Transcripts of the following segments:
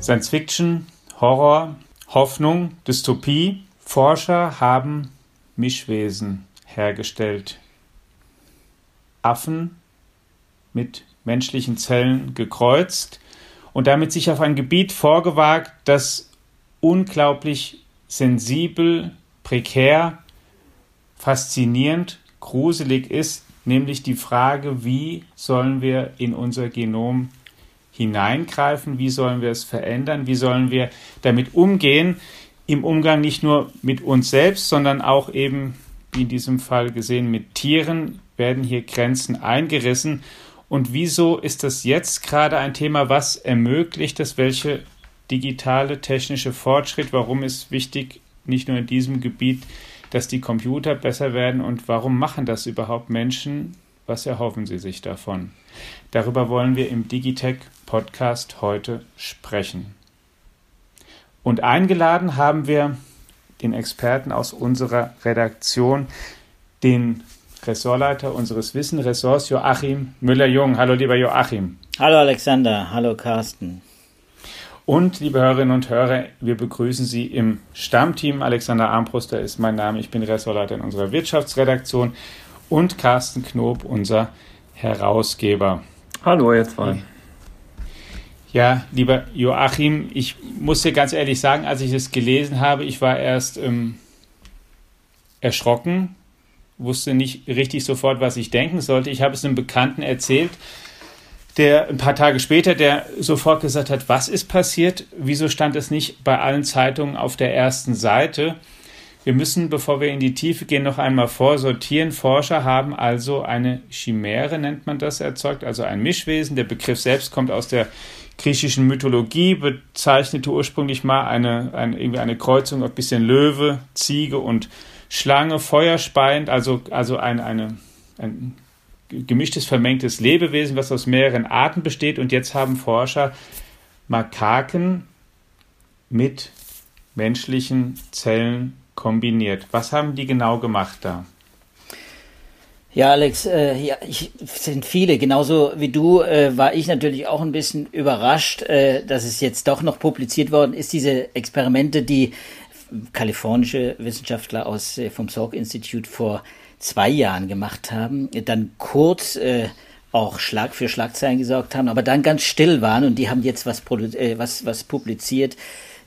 Science Fiction, Horror, Hoffnung, Dystopie. Forscher haben Mischwesen hergestellt. Affen mit menschlichen Zellen gekreuzt und damit sich auf ein Gebiet vorgewagt, das unglaublich sensibel, prekär, faszinierend, gruselig ist, nämlich die Frage, wie sollen wir in unser Genom hineingreifen, wie sollen wir es verändern, wie sollen wir damit umgehen, im Umgang nicht nur mit uns selbst, sondern auch eben, wie in diesem Fall gesehen, mit Tieren werden hier Grenzen eingerissen. Und wieso ist das jetzt gerade ein Thema, was ermöglicht es, welche digitale technische Fortschritt, warum ist wichtig, nicht nur in diesem Gebiet, dass die Computer besser werden und warum machen das überhaupt Menschen? Was erhoffen sie sich davon? Darüber wollen wir im Digitech Podcast heute sprechen. Und eingeladen haben wir den Experten aus unserer Redaktion, den Ressortleiter unseres Wissenressorts, Joachim Müller-Jung. Hallo, lieber Joachim. Hallo, Alexander. Hallo, Carsten. Und, liebe Hörerinnen und Hörer, wir begrüßen Sie im Stammteam. Alexander Armbruster ist mein Name. Ich bin Ressortleiter in unserer Wirtschaftsredaktion und Carsten Knob, unser Herausgeber. Hallo, ihr zwei. Ja, lieber Joachim, ich muss dir ganz ehrlich sagen, als ich es gelesen habe, ich war erst ähm, erschrocken, wusste nicht richtig sofort, was ich denken sollte. Ich habe es einem Bekannten erzählt, der ein paar Tage später, der sofort gesagt hat, was ist passiert? Wieso stand es nicht bei allen Zeitungen auf der ersten Seite? Wir müssen, bevor wir in die Tiefe gehen, noch einmal vorsortieren. Forscher haben also eine Chimäre, nennt man das, erzeugt, also ein Mischwesen. Der Begriff selbst kommt aus der griechischen Mythologie, bezeichnete ursprünglich mal eine, eine, irgendwie eine Kreuzung, ein bisschen Löwe, Ziege und Schlange, feuerspeiend, also, also ein, eine, ein gemischtes, vermengtes Lebewesen, was aus mehreren Arten besteht. Und jetzt haben Forscher Makaken mit menschlichen Zellen kombiniert. Was haben die genau gemacht da? Ja, Alex, äh, ja, ich, sind viele. Genauso wie du äh, war ich natürlich auch ein bisschen überrascht, äh, dass es jetzt doch noch publiziert worden ist. Diese Experimente, die kalifornische Wissenschaftler aus äh, vom Salk Institute vor zwei Jahren gemacht haben, dann kurz äh, auch Schlag für Schlagzeilen gesorgt haben, aber dann ganz still waren und die haben jetzt was, äh, was, was publiziert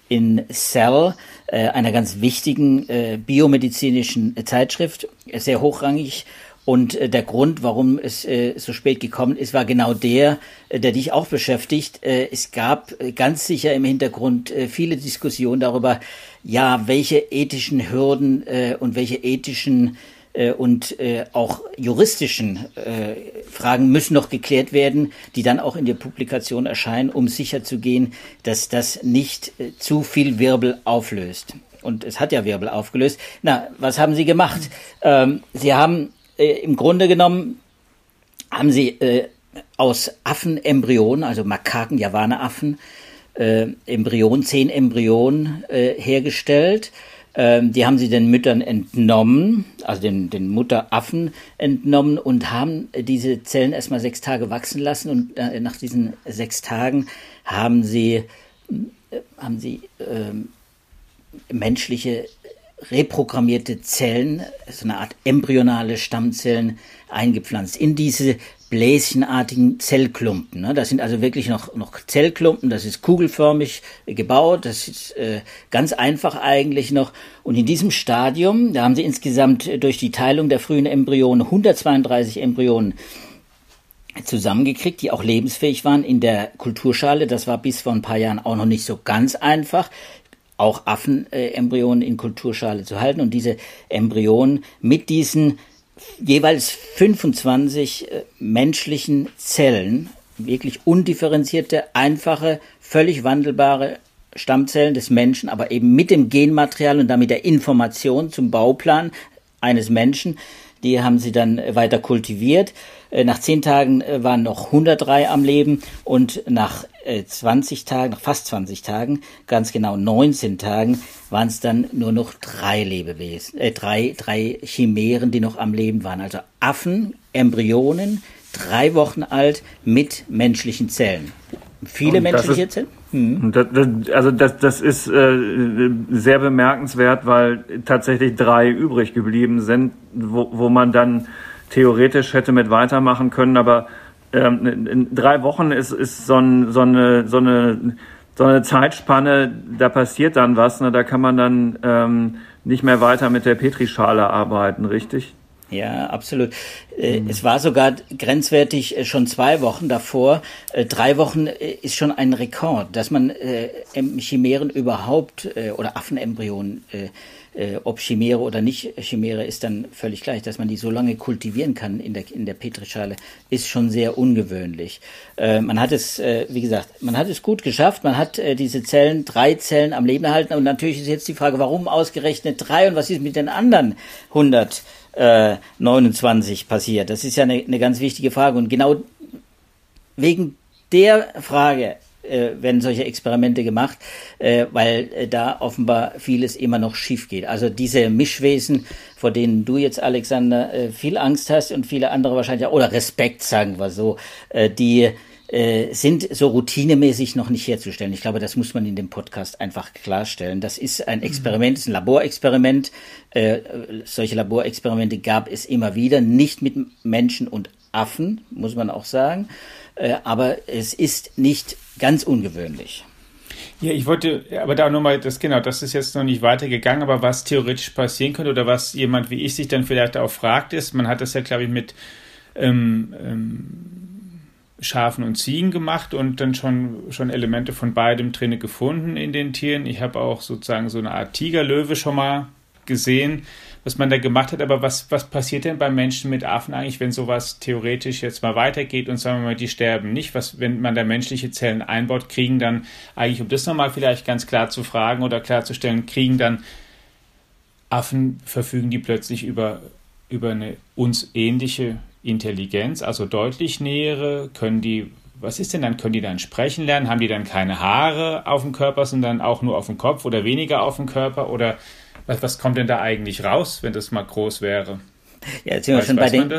in Cell, äh, einer ganz wichtigen äh, biomedizinischen Zeitschrift, sehr hochrangig. Und äh, der Grund, warum es äh, so spät gekommen ist, war genau der, äh, der dich auch beschäftigt. Äh, es gab äh, ganz sicher im Hintergrund äh, viele Diskussionen darüber, ja, welche ethischen Hürden äh, und welche ethischen äh, und äh, auch juristischen äh, Fragen müssen noch geklärt werden, die dann auch in der Publikation erscheinen, um sicherzugehen, dass das nicht äh, zu viel Wirbel auflöst. Und es hat ja Wirbel aufgelöst. Na, was haben Sie gemacht? Ähm, Sie haben äh, im Grunde genommen, haben Sie äh, aus Affenembryonen, also Makaken, Javanaffen, äh, Embryonen, zehn Embryonen hergestellt ähm, die haben sie den Müttern entnommen, also den, den Mutteraffen entnommen und haben diese Zellen erstmal sechs Tage wachsen lassen und äh, nach diesen sechs Tagen haben sie, äh, haben sie äh, menschliche reprogrammierte Zellen, so eine Art embryonale Stammzellen eingepflanzt. In diese bläschenartigen Zellklumpen. Ne? Das sind also wirklich noch, noch Zellklumpen, das ist kugelförmig gebaut, das ist äh, ganz einfach eigentlich noch. Und in diesem Stadium, da haben sie insgesamt durch die Teilung der frühen Embryonen 132 Embryonen zusammengekriegt, die auch lebensfähig waren in der Kulturschale. Das war bis vor ein paar Jahren auch noch nicht so ganz einfach auch Affenembryonen in Kulturschale zu halten und diese Embryonen mit diesen jeweils 25 äh, menschlichen Zellen, wirklich undifferenzierte, einfache, völlig wandelbare Stammzellen des Menschen, aber eben mit dem Genmaterial und damit der Information zum Bauplan eines Menschen. Die haben sie dann weiter kultiviert. Äh, nach zehn Tagen äh, waren noch 103 am Leben und nach 20 Tagen, nach fast 20 Tagen, ganz genau 19 Tagen, waren es dann nur noch drei Lebewesen, äh, drei, drei Chimären, die noch am Leben waren. Also Affen, Embryonen, drei Wochen alt mit menschlichen Zellen. Viele menschliche Zellen? Hm. Das, das, also das, das ist äh, sehr bemerkenswert, weil tatsächlich drei übrig geblieben sind, wo, wo man dann theoretisch hätte mit weitermachen können, aber ähm, in drei Wochen ist, ist so, ein, so, eine, so, eine, so eine Zeitspanne, da passiert dann was, ne? da kann man dann ähm, nicht mehr weiter mit der Petrischale arbeiten, richtig? Ja, absolut. Mhm. Es war sogar grenzwertig äh, schon zwei Wochen davor. Äh, drei Wochen ist schon ein Rekord, dass man Chimären überhaupt oder Affenembryonen äh, ob Chimäre oder nicht Chimäre ist dann völlig gleich, dass man die so lange kultivieren kann in der, in der Petrischale, ist schon sehr ungewöhnlich. Äh, man hat es, äh, wie gesagt, man hat es gut geschafft, man hat äh, diese Zellen, drei Zellen am Leben erhalten und natürlich ist jetzt die Frage, warum ausgerechnet drei und was ist mit den anderen 129 passiert? Das ist ja eine, eine ganz wichtige Frage und genau wegen der Frage äh, werden solche Experimente gemacht, äh, weil äh, da offenbar vieles immer noch schief geht. Also diese Mischwesen, vor denen du jetzt, Alexander, äh, viel Angst hast und viele andere wahrscheinlich auch, oder Respekt, sagen wir so, äh, die äh, sind so routinemäßig noch nicht herzustellen. Ich glaube, das muss man in dem Podcast einfach klarstellen. Das ist ein Experiment, ist ein Laborexperiment. Äh, solche Laborexperimente gab es immer wieder, nicht mit Menschen und Affen, muss man auch sagen. Äh, aber es ist nicht ganz ungewöhnlich. Ja, ich wollte aber da nochmal, das genau, das ist jetzt noch nicht weitergegangen, aber was theoretisch passieren könnte oder was jemand wie ich sich dann vielleicht auch fragt, ist, man hat das ja, glaube ich, mit ähm, ähm, Schafen und Ziegen gemacht und dann schon, schon Elemente von beidem drinne gefunden in den Tieren. Ich habe auch sozusagen so eine Art Tigerlöwe schon mal gesehen was man da gemacht hat. Aber was, was passiert denn bei Menschen mit Affen eigentlich, wenn sowas theoretisch jetzt mal weitergeht und sagen wir mal, die sterben nicht? Was, wenn man da menschliche Zellen einbaut, kriegen dann eigentlich, um das nochmal vielleicht ganz klar zu fragen oder klarzustellen, kriegen dann Affen, verfügen die plötzlich über, über eine uns ähnliche Intelligenz, also deutlich nähere, können die was ist denn dann? Können die dann sprechen lernen? Haben die dann keine Haare auf dem Körper, sondern auch nur auf dem Kopf oder weniger auf dem Körper? Oder was, was kommt denn da eigentlich raus, wenn das mal groß wäre? Ja, jetzt sind wir weiß, schon bei den,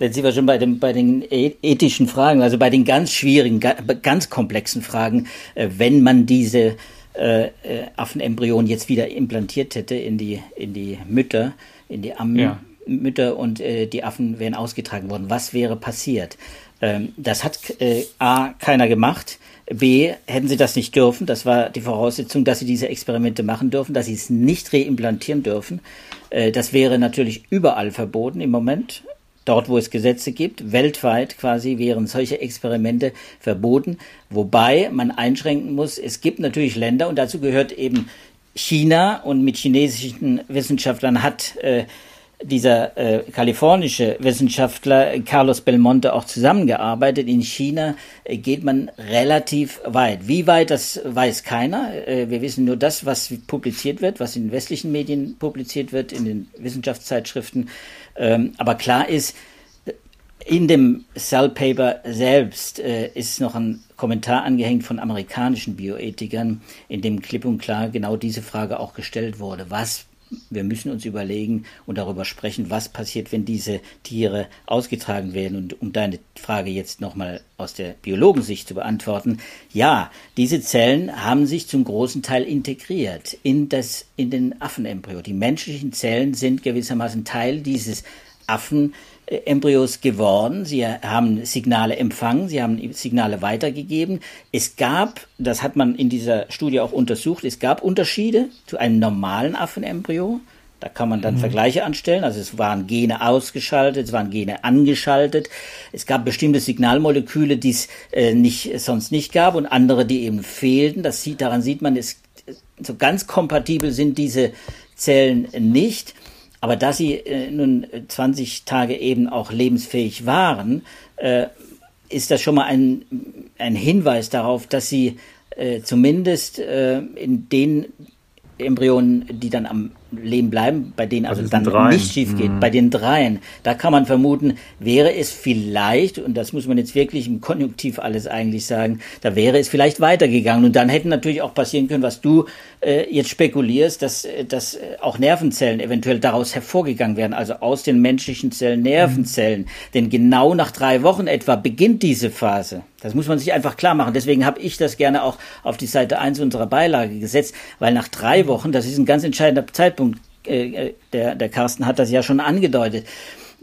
Jetzt sind wir schon bei, dem, bei den e-, ethischen Fragen, also bei den ganz schwierigen, ganz komplexen Fragen, äh, wenn man diese äh, äh, Affenembryonen jetzt wieder implantiert hätte in die, in die Mütter, in die Ammmütter ja. Und äh, die Affen wären ausgetragen worden. Was wäre passiert? Ähm, das hat äh, A keiner gemacht. B, hätten sie das nicht dürfen, das war die Voraussetzung, dass sie diese Experimente machen dürfen, dass sie es nicht reimplantieren dürfen. Äh, das wäre natürlich überall verboten im Moment. Dort, wo es Gesetze gibt, weltweit quasi wären solche Experimente verboten. Wobei man einschränken muss, es gibt natürlich Länder, und dazu gehört eben China, und mit chinesischen Wissenschaftlern hat äh, dieser äh, kalifornische Wissenschaftler Carlos Belmonte auch zusammengearbeitet. In China äh, geht man relativ weit. Wie weit, das weiß keiner. Äh, wir wissen nur das, was publiziert wird, was in westlichen Medien publiziert wird, in den Wissenschaftszeitschriften. Ähm, aber klar ist, in dem Cell Paper selbst äh, ist noch ein Kommentar angehängt von amerikanischen Bioethikern, in dem klipp und klar genau diese Frage auch gestellt wurde. Was wir müssen uns überlegen und darüber sprechen, was passiert, wenn diese Tiere ausgetragen werden. Und um deine Frage jetzt nochmal aus der Biologensicht zu beantworten, ja, diese Zellen haben sich zum großen Teil integriert in, das, in den Affenembryo. Die menschlichen Zellen sind gewissermaßen Teil dieses Affen. Embryos geworden. Sie haben Signale empfangen, sie haben Signale weitergegeben. Es gab, das hat man in dieser Studie auch untersucht, es gab Unterschiede zu einem normalen Affenembryo. Da kann man dann mhm. Vergleiche anstellen. Also es waren Gene ausgeschaltet, es waren Gene angeschaltet. Es gab bestimmte Signalmoleküle, die es äh, nicht, sonst nicht gab und andere, die eben fehlten. Das sieht, daran sieht man, es, so ganz kompatibel sind diese Zellen nicht. Aber da sie äh, nun 20 Tage eben auch lebensfähig waren, äh, ist das schon mal ein, ein Hinweis darauf, dass sie äh, zumindest äh, in den Embryonen, die dann am Leben bleiben, bei denen also dann dreien. nicht schief geht, mhm. bei den dreien, da kann man vermuten, wäre es vielleicht, und das muss man jetzt wirklich im Konjunktiv alles eigentlich sagen, da wäre es vielleicht weitergegangen. Und dann hätten natürlich auch passieren können, was du äh, jetzt spekulierst, dass, äh, dass äh, auch Nervenzellen eventuell daraus hervorgegangen wären, also aus den menschlichen Zellen Nervenzellen. Mhm. Denn genau nach drei Wochen etwa beginnt diese Phase. Das muss man sich einfach klar machen. Deswegen habe ich das gerne auch auf die Seite 1 unserer Beilage gesetzt, weil nach drei Wochen, das ist ein ganz entscheidender Zeitpunkt, äh, der, der Carsten hat das ja schon angedeutet,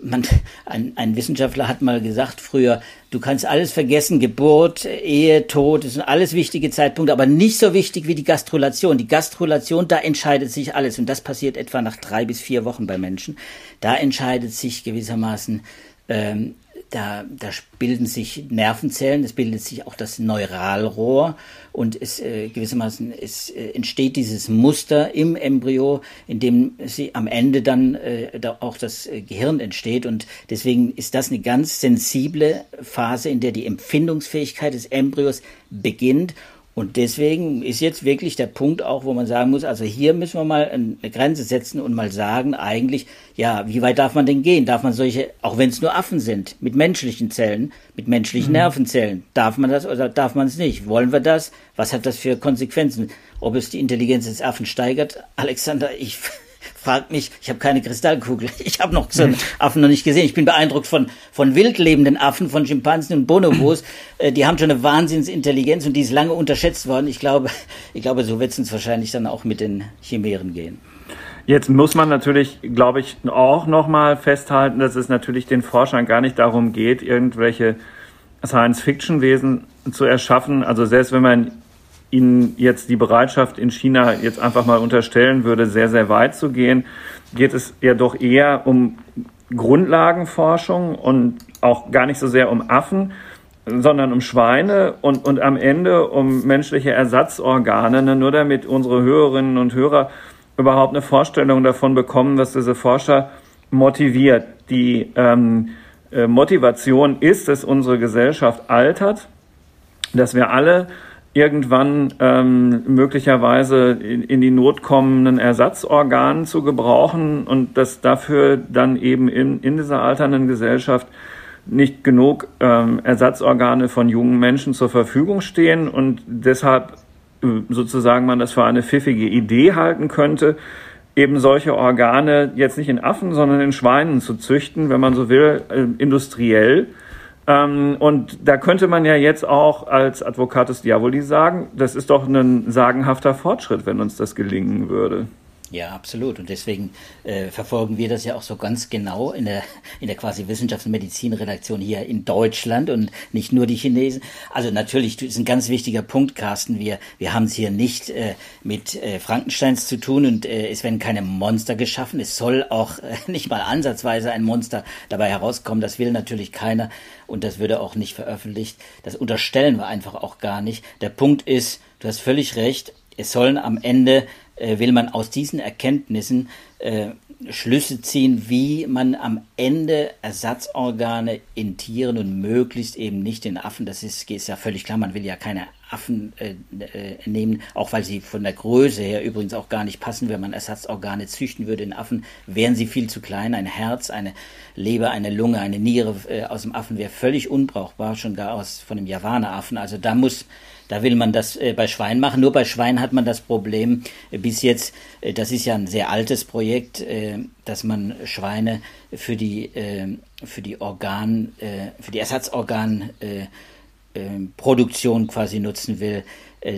man, ein, ein Wissenschaftler hat mal gesagt früher, du kannst alles vergessen, Geburt, Ehe, Tod, das sind alles wichtige Zeitpunkte, aber nicht so wichtig wie die Gastrulation. Die Gastrulation, da entscheidet sich alles und das passiert etwa nach drei bis vier Wochen bei Menschen. Da entscheidet sich gewissermaßen ähm, da, da bilden sich Nervenzellen, es bildet sich auch das Neuralrohr und es äh, gewissermaßen es äh, entsteht dieses Muster im Embryo, in dem sie am Ende dann äh, da auch das äh, Gehirn entsteht und deswegen ist das eine ganz sensible Phase, in der die Empfindungsfähigkeit des Embryos beginnt und deswegen ist jetzt wirklich der Punkt auch, wo man sagen muss, also hier müssen wir mal eine Grenze setzen und mal sagen, eigentlich, ja, wie weit darf man denn gehen? Darf man solche, auch wenn es nur Affen sind, mit menschlichen Zellen, mit menschlichen mhm. Nervenzellen, darf man das oder darf man es nicht? Wollen wir das? Was hat das für Konsequenzen? Ob es die Intelligenz des Affen steigert? Alexander, ich fragt mich, ich habe keine Kristallkugel, ich habe noch so einen Affen noch nicht gesehen. Ich bin beeindruckt von, von wildlebenden Affen, von Schimpansen und Bonobos. Äh, die haben schon eine Wahnsinnsintelligenz und die ist lange unterschätzt worden. Ich glaube, ich glaube, so wird es uns wahrscheinlich dann auch mit den Chimären gehen. Jetzt muss man natürlich, glaube ich, auch nochmal festhalten, dass es natürlich den Forschern gar nicht darum geht, irgendwelche Science-Fiction-Wesen zu erschaffen. Also selbst wenn man Ihnen jetzt die Bereitschaft in China jetzt einfach mal unterstellen würde, sehr, sehr weit zu gehen, geht es ja doch eher um Grundlagenforschung und auch gar nicht so sehr um Affen, sondern um Schweine und, und am Ende um menschliche Ersatzorgane, ne? nur damit unsere Hörerinnen und Hörer überhaupt eine Vorstellung davon bekommen, was diese Forscher motiviert. Die ähm, äh, Motivation ist, dass unsere Gesellschaft altert, dass wir alle irgendwann ähm, möglicherweise in, in, die Not kommenden Ersatzorganen zu gebrauchen und dass dafür dann eben in, in dieser alternden Gesellschaft nicht genug ähm, Ersatzorgane von jungen Menschen zur Verfügung stehen und deshalb äh, sozusagen man das für eine pfiffige Idee halten könnte, eben solche Organe jetzt nicht in Affen, sondern in Schweinen zu züchten, wenn man so will, äh, industriell ähm, und da könnte man ja jetzt auch als Advocatus Diaboli sagen, das ist doch ein sagenhafter Fortschritt, wenn uns das gelingen würde. Ja, absolut. Und deswegen äh, verfolgen wir das ja auch so ganz genau in der, in der quasi Wissenschafts- und Medizinredaktion hier in Deutschland und nicht nur die Chinesen. Also natürlich das ist ein ganz wichtiger Punkt, Carsten. Wir, wir haben es hier nicht äh, mit äh, Frankensteins zu tun und äh, es werden keine Monster geschaffen. Es soll auch äh, nicht mal ansatzweise ein Monster dabei herauskommen. Das will natürlich keiner und das würde auch nicht veröffentlicht. Das unterstellen wir einfach auch gar nicht. Der Punkt ist, du hast völlig recht, es sollen am Ende äh, will man aus diesen Erkenntnissen äh, Schlüsse ziehen, wie man am Ende Ersatzorgane in Tieren und möglichst eben nicht in Affen, das ist, ist ja völlig klar, man will ja keine Affen äh, äh, nehmen, auch weil sie von der Größe her übrigens auch gar nicht passen. Wenn man Ersatzorgane züchten würde in Affen, wären sie viel zu klein. Ein Herz, eine Leber, eine Lunge, eine Niere äh, aus dem Affen wäre völlig unbrauchbar, schon gar aus von dem Javaneraffen. Also da muss da will man das äh, bei Schweinen machen. Nur bei Schweinen hat man das Problem äh, bis jetzt, äh, das ist ja ein sehr altes Projekt, dass man Schweine für die, für die Organ, für die Ersatzorganproduktion quasi nutzen will,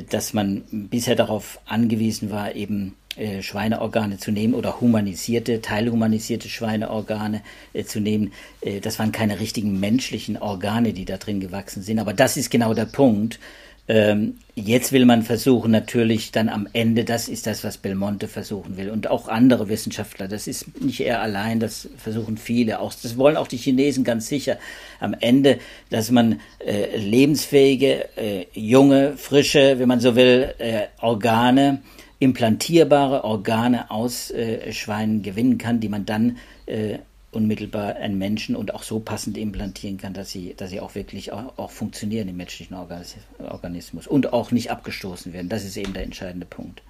dass man bisher darauf angewiesen war, eben Schweineorgane zu nehmen oder humanisierte, teilhumanisierte Schweineorgane zu nehmen. Das waren keine richtigen menschlichen Organe, die da drin gewachsen sind. Aber das ist genau der Punkt. Ähm, jetzt will man versuchen, natürlich dann am Ende, das ist das, was Belmonte versuchen will. Und auch andere Wissenschaftler, das ist nicht er allein, das versuchen viele, auch, das wollen auch die Chinesen ganz sicher, am Ende, dass man äh, lebensfähige, äh, junge, frische, wenn man so will, äh, Organe, implantierbare Organe aus äh, Schweinen gewinnen kann, die man dann äh, unmittelbar einen Menschen und auch so passend implantieren kann, dass sie, dass sie auch wirklich auch, auch funktionieren im menschlichen Organismus und auch nicht abgestoßen werden. Das ist eben der entscheidende Punkt.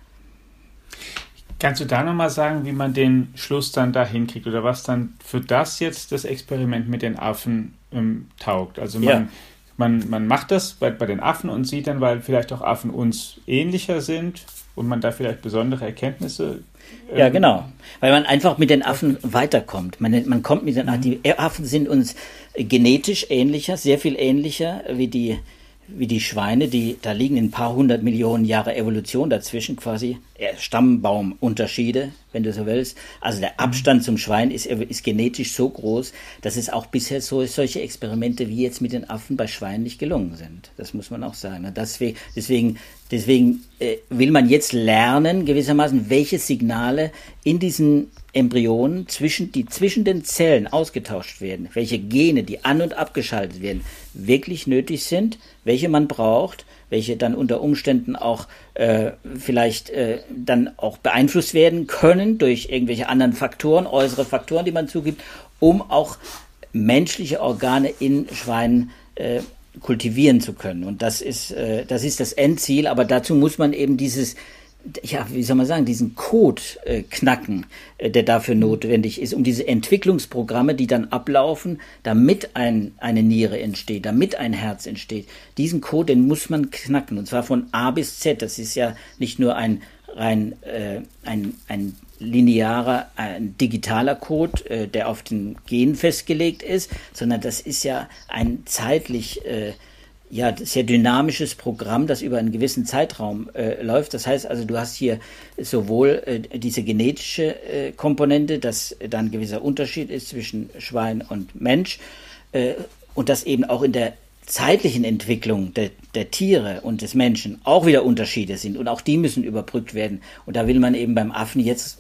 Kannst du da nochmal sagen, wie man den Schluss dann da hinkriegt oder was dann für das jetzt das Experiment mit den Affen ähm, taugt? Also man, ja. man, man macht das bei, bei den Affen und sieht dann, weil vielleicht auch Affen uns ähnlicher sind und man da vielleicht besondere Erkenntnisse. Ähm, ja, genau. Weil man einfach mit den Affen weiterkommt. Man, man kommt mit den Affen. Mhm. Die Affen sind uns genetisch ähnlicher, sehr viel ähnlicher wie die wie die Schweine, die da liegen ein paar hundert Millionen Jahre Evolution dazwischen, quasi Stammbaumunterschiede, wenn du so willst. Also der Abstand zum Schwein ist, ist genetisch so groß, dass es auch bisher so solche Experimente wie jetzt mit den Affen bei Schweinen nicht gelungen sind. Das muss man auch sagen. Deswegen, deswegen, deswegen äh, will man jetzt lernen, gewissermaßen, welche Signale in diesen Embryonen zwischen, die zwischen den Zellen ausgetauscht werden, welche Gene, die an- und abgeschaltet werden, wirklich nötig sind, welche man braucht, welche dann unter Umständen auch äh, vielleicht äh, dann auch beeinflusst werden können durch irgendwelche anderen Faktoren, äußere Faktoren, die man zugibt, um auch menschliche Organe in Schweinen äh, kultivieren zu können. Und das ist, äh, das ist das Endziel, aber dazu muss man eben dieses ja, wie soll man sagen, diesen Code äh, knacken, äh, der dafür notwendig ist, um diese Entwicklungsprogramme, die dann ablaufen, damit ein, eine Niere entsteht, damit ein Herz entsteht. Diesen Code, den muss man knacken, und zwar von A bis Z. Das ist ja nicht nur ein rein äh, ein, ein linearer, ein digitaler Code, äh, der auf den Gen festgelegt ist, sondern das ist ja ein zeitlich äh, ja, sehr dynamisches Programm, das über einen gewissen Zeitraum äh, läuft. Das heißt also, du hast hier sowohl äh, diese genetische äh, Komponente, dass dann ein gewisser Unterschied ist zwischen Schwein und Mensch äh, und dass eben auch in der zeitlichen Entwicklung der, der Tiere und des Menschen auch wieder Unterschiede sind und auch die müssen überbrückt werden. Und da will man eben beim Affen jetzt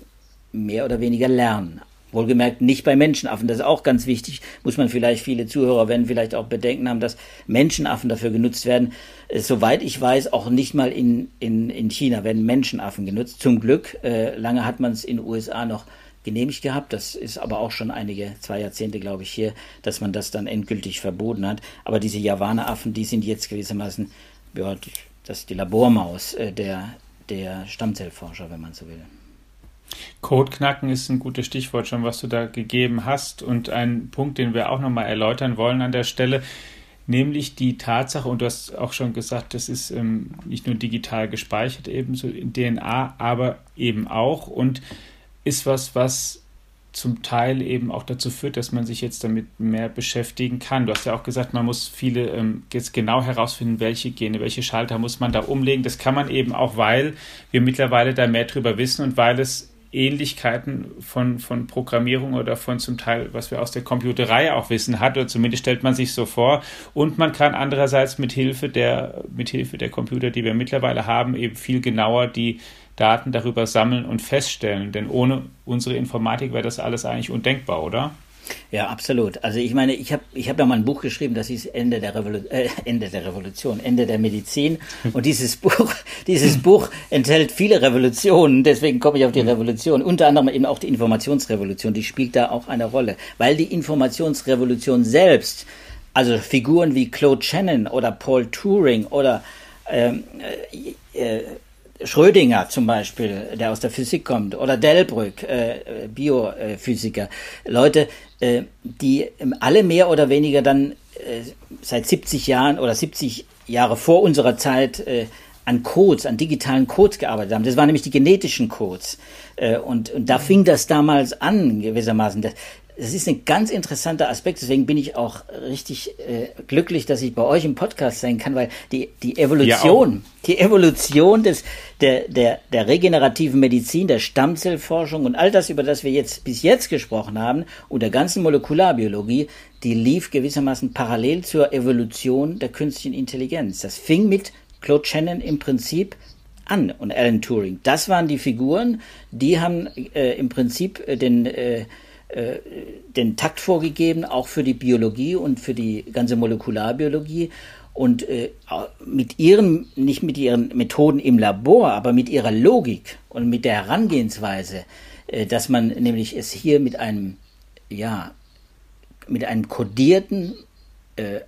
mehr oder weniger lernen. Wohlgemerkt nicht bei Menschenaffen. Das ist auch ganz wichtig. Muss man vielleicht viele Zuhörer werden vielleicht auch Bedenken haben, dass Menschenaffen dafür genutzt werden. Äh, soweit ich weiß, auch nicht mal in, in, in China werden Menschenaffen genutzt. Zum Glück. Äh, lange hat man es in den USA noch genehmigt gehabt. Das ist aber auch schon einige, zwei Jahrzehnte, glaube ich, hier, dass man das dann endgültig verboten hat. Aber diese Javaneraffen, die sind jetzt gewissermaßen, ja, das ist die Labormaus äh, der, der Stammzellforscher, wenn man so will. Code knacken ist ein gutes Stichwort schon, was du da gegeben hast. Und ein Punkt, den wir auch nochmal erläutern wollen an der Stelle, nämlich die Tatsache, und du hast auch schon gesagt, das ist ähm, nicht nur digital gespeichert, ebenso in DNA, aber eben auch und ist was, was zum Teil eben auch dazu führt, dass man sich jetzt damit mehr beschäftigen kann. Du hast ja auch gesagt, man muss viele ähm, jetzt genau herausfinden, welche Gene, welche Schalter muss man da umlegen. Das kann man eben auch, weil wir mittlerweile da mehr drüber wissen und weil es Ähnlichkeiten von, von Programmierung oder von zum Teil, was wir aus der Computerei auch wissen, hat, oder zumindest stellt man sich so vor. Und man kann andererseits mit Hilfe der, mit Hilfe der Computer, die wir mittlerweile haben, eben viel genauer die Daten darüber sammeln und feststellen. Denn ohne unsere Informatik wäre das alles eigentlich undenkbar, oder? Ja, absolut. Also ich meine, ich habe ich hab ja mal ein Buch geschrieben, das hieß Ende der, Revolu äh, Ende der Revolution, Ende der Medizin. Und dieses Buch, dieses Buch enthält viele Revolutionen, deswegen komme ich auf die mhm. Revolution. Unter anderem eben auch die Informationsrevolution, die spielt da auch eine Rolle. Weil die Informationsrevolution selbst, also Figuren wie Claude Shannon oder Paul Turing oder ähm, äh, äh, Schrödinger zum Beispiel, der aus der Physik kommt, oder Delbrück, äh, Biophysiker, Leute, äh, die alle mehr oder weniger dann äh, seit 70 Jahren oder 70 Jahre vor unserer Zeit äh, an Codes, an digitalen Codes gearbeitet haben. Das waren nämlich die genetischen Codes. Äh, und, und da fing das damals an, gewissermaßen. Das, das ist ein ganz interessanter Aspekt, deswegen bin ich auch richtig äh, glücklich, dass ich bei euch im Podcast sein kann, weil die, die Evolution, ja die Evolution des, der, der, der regenerativen Medizin, der Stammzellforschung und all das, über das wir jetzt bis jetzt gesprochen haben, und der ganzen Molekularbiologie, die lief gewissermaßen parallel zur Evolution der künstlichen Intelligenz. Das fing mit Claude Shannon im Prinzip an und Alan Turing. Das waren die Figuren, die haben äh, im Prinzip äh, den äh, den Takt vorgegeben, auch für die Biologie und für die ganze Molekularbiologie. Und äh, mit ihren, nicht mit ihren Methoden im Labor, aber mit ihrer Logik und mit der Herangehensweise, äh, dass man nämlich es hier mit einem, ja, mit einem kodierten äh,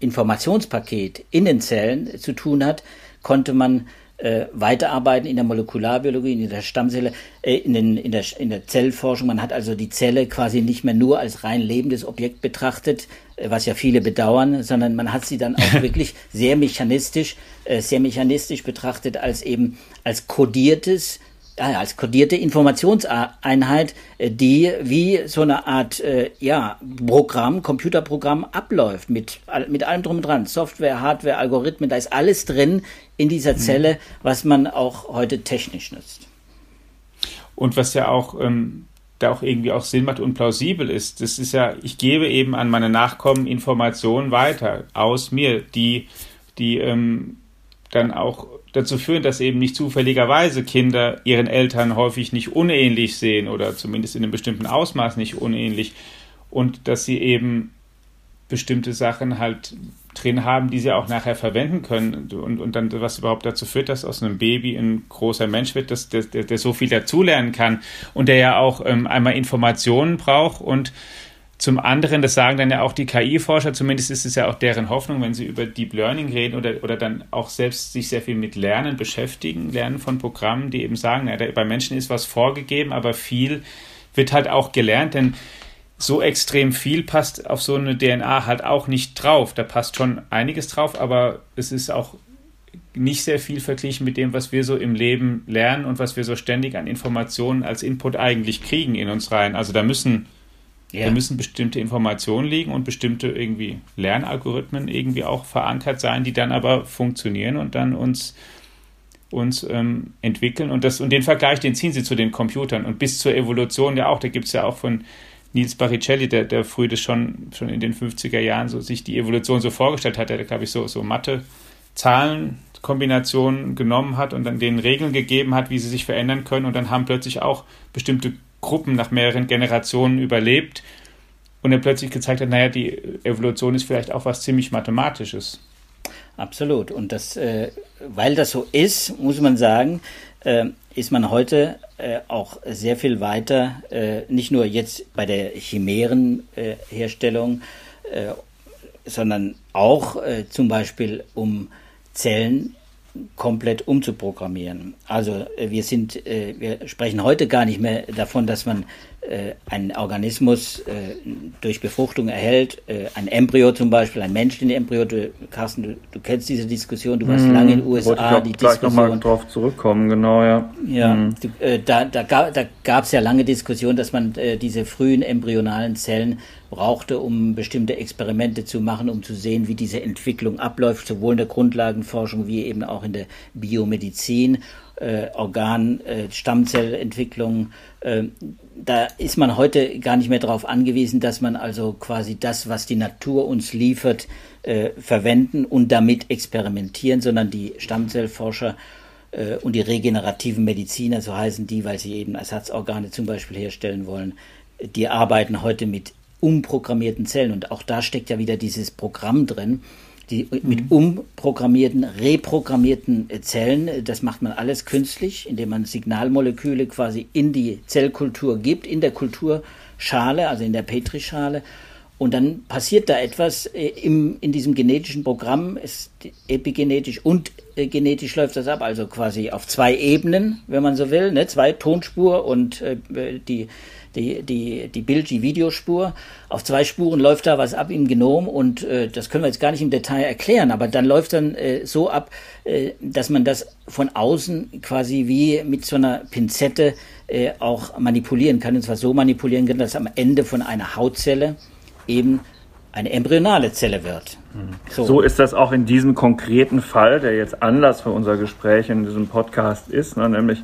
Informationspaket in den Zellen zu tun hat, konnte man äh, weiterarbeiten in der Molekularbiologie, in der Stammzelle, äh, in, den, in, der, in der Zellforschung. Man hat also die Zelle quasi nicht mehr nur als rein lebendes Objekt betrachtet, äh, was ja viele bedauern, sondern man hat sie dann auch wirklich sehr mechanistisch, äh, sehr mechanistisch betrachtet als eben als kodiertes als kodierte Informationseinheit, äh, die wie so eine Art äh, ja, Programm, Computerprogramm abläuft, mit, mit allem drum und dran. Software, Hardware, Algorithmen, da ist alles drin in dieser mhm. Zelle, was man auch heute technisch nutzt. Und was ja auch ähm, da auch irgendwie auch Sinn macht und plausibel ist, das ist ja, ich gebe eben an meine Nachkommen Informationen weiter aus mir, die, die ähm, dann auch dazu führen, dass eben nicht zufälligerweise Kinder ihren Eltern häufig nicht unähnlich sehen oder zumindest in einem bestimmten Ausmaß nicht unähnlich. Und dass sie eben bestimmte Sachen halt drin haben, die sie auch nachher verwenden können. Und, und dann was überhaupt dazu führt, dass aus einem Baby ein großer Mensch wird, dass der, der, der so viel dazulernen kann und der ja auch ähm, einmal Informationen braucht und zum anderen, das sagen dann ja auch die KI-Forscher, zumindest ist es ja auch deren Hoffnung, wenn sie über Deep Learning reden oder, oder dann auch selbst sich sehr viel mit Lernen beschäftigen, Lernen von Programmen, die eben sagen, ja, bei Menschen ist was vorgegeben, aber viel wird halt auch gelernt, denn so extrem viel passt auf so eine DNA halt auch nicht drauf. Da passt schon einiges drauf, aber es ist auch nicht sehr viel verglichen mit dem, was wir so im Leben lernen und was wir so ständig an Informationen als Input eigentlich kriegen in uns rein. Also da müssen ja. Da müssen bestimmte Informationen liegen und bestimmte irgendwie Lernalgorithmen irgendwie auch verankert sein, die dann aber funktionieren und dann uns, uns ähm, entwickeln. Und, das, und den Vergleich, den ziehen sie zu den Computern. Und bis zur Evolution ja auch, da gibt es ja auch von Nils Baricelli, der, der früh das schon, schon in den 50er Jahren so sich die Evolution so vorgestellt hat, der, glaube ich, so, so Mathe, Zahlen, Kombinationen genommen hat und dann denen Regeln gegeben hat, wie sie sich verändern können. Und dann haben plötzlich auch bestimmte Gruppen nach mehreren Generationen überlebt und er plötzlich gezeigt hat, naja, die Evolution ist vielleicht auch was ziemlich Mathematisches. Absolut. Und das, äh, weil das so ist, muss man sagen, äh, ist man heute äh, auch sehr viel weiter, äh, nicht nur jetzt bei der Chimärenherstellung, äh, sondern auch äh, zum Beispiel um Zellen komplett umzuprogrammieren. Also äh, wir sind, äh, wir sprechen heute gar nicht mehr davon, dass man äh, einen Organismus durch Befruchtung erhält, ein Embryo zum Beispiel, ein menschliches Embryo. Du, Carsten, du, du, kennst diese Diskussion, du warst hm, lange in den USA. Ich die gleich Diskussion. nochmal drauf zurückkommen, genau, ja. Ja, hm. du, da, da, gab, da gab es ja lange Diskussion, dass man diese frühen embryonalen Zellen brauchte, um bestimmte Experimente zu machen, um zu sehen, wie diese Entwicklung abläuft, sowohl in der Grundlagenforschung wie eben auch in der Biomedizin, äh, Organ, äh, Stammzellentwicklung. Äh, da ist man heute gar nicht mehr darauf angewiesen, dass man also quasi das, was die Natur uns liefert, äh, verwenden und damit experimentieren, sondern die Stammzellforscher äh, und die regenerativen Mediziner, so heißen die, weil sie eben Ersatzorgane zum Beispiel herstellen wollen, die arbeiten heute mit umprogrammierten Zellen. Und auch da steckt ja wieder dieses Programm drin, die mhm. mit umprogrammierten, reprogrammierten Zellen. Das macht man alles künstlich, indem man Signalmoleküle quasi in die Zellkultur gibt, in der Kulturschale, also in der Petrischale. Und dann passiert da etwas äh, im, in diesem genetischen Programm, ist epigenetisch und äh, genetisch läuft das ab, also quasi auf zwei Ebenen, wenn man so will, ne? zwei Tonspur und äh, die die, die, die Bild-, die Videospur. Auf zwei Spuren läuft da was ab im Genom und äh, das können wir jetzt gar nicht im Detail erklären, aber dann läuft dann äh, so ab, äh, dass man das von außen quasi wie mit so einer Pinzette auch manipulieren kann. Und zwar so manipulieren kann, dass am Ende von einer Hautzelle eben eine embryonale Zelle wird. So. so. ist das auch in diesem konkreten Fall, der jetzt Anlass für unser Gespräch in diesem Podcast ist, ne, nämlich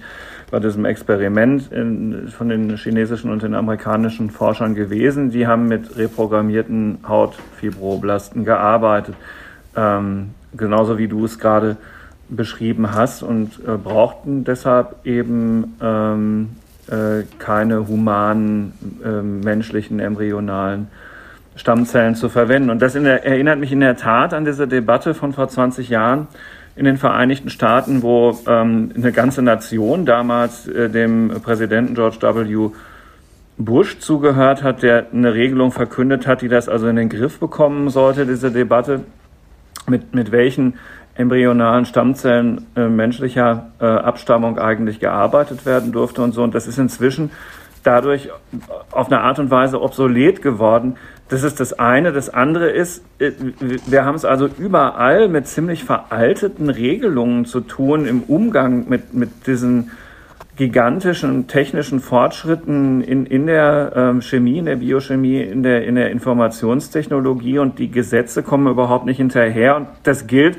bei diesem Experiment in, von den chinesischen und den amerikanischen Forschern gewesen. Die haben mit reprogrammierten Hautfibroblasten gearbeitet, ähm, genauso wie du es gerade beschrieben hast und äh, brauchten deshalb eben ähm, äh, keine humanen äh, menschlichen embryonalen Stammzellen zu verwenden. Und das der, erinnert mich in der Tat an diese Debatte von vor 20 Jahren, in den Vereinigten Staaten, wo ähm, eine ganze Nation damals äh, dem Präsidenten George W. Bush zugehört hat, der eine Regelung verkündet hat, die das also in den Griff bekommen sollte, diese Debatte. mit, mit welchen embryonalen Stammzellen äh, menschlicher äh, Abstammung eigentlich gearbeitet werden durfte und so. Und das ist inzwischen dadurch auf eine Art und Weise obsolet geworden. Das ist das eine. Das andere ist, äh, wir haben es also überall mit ziemlich veralteten Regelungen zu tun im Umgang mit, mit diesen gigantischen technischen Fortschritten in, in der ähm, Chemie, in der Biochemie, in der, in der Informationstechnologie und die Gesetze kommen überhaupt nicht hinterher. Und das gilt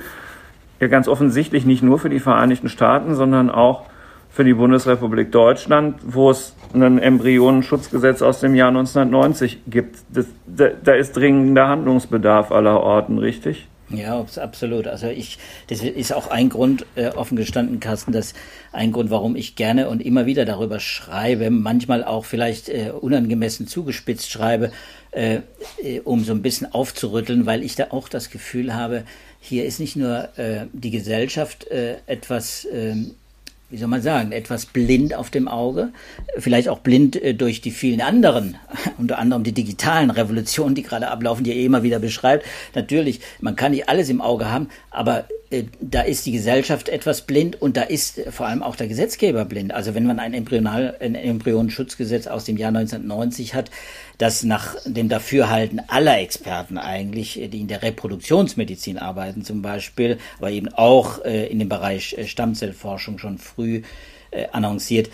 ja ganz offensichtlich nicht nur für die Vereinigten Staaten, sondern auch für die Bundesrepublik Deutschland, wo es ein Embryonenschutzgesetz aus dem Jahr 1990 gibt. Das, da, da ist dringender Handlungsbedarf aller Orten, richtig? Ja, absolut. Also ich, das ist auch ein Grund, äh, offen gestanden, Carsten, dass ein Grund, warum ich gerne und immer wieder darüber schreibe, manchmal auch vielleicht äh, unangemessen zugespitzt schreibe, äh, um so ein bisschen aufzurütteln, weil ich da auch das Gefühl habe, hier ist nicht nur die Gesellschaft etwas ähm, wie soll man sagen, etwas blind auf dem Auge, vielleicht auch blind äh, durch die vielen anderen, unter anderem die digitalen Revolutionen, die gerade ablaufen, die er immer wieder beschreibt. Natürlich, man kann nicht alles im Auge haben, aber äh, da ist die Gesellschaft etwas blind und da ist vor allem auch der Gesetzgeber blind. Also wenn man ein, Embryonal, ein Embryonenschutzgesetz aus dem Jahr 1990 hat, das nach dem Dafürhalten aller Experten eigentlich, äh, die in der Reproduktionsmedizin arbeiten zum Beispiel, aber eben auch äh, in dem Bereich Stammzellforschung schon früh annonciert,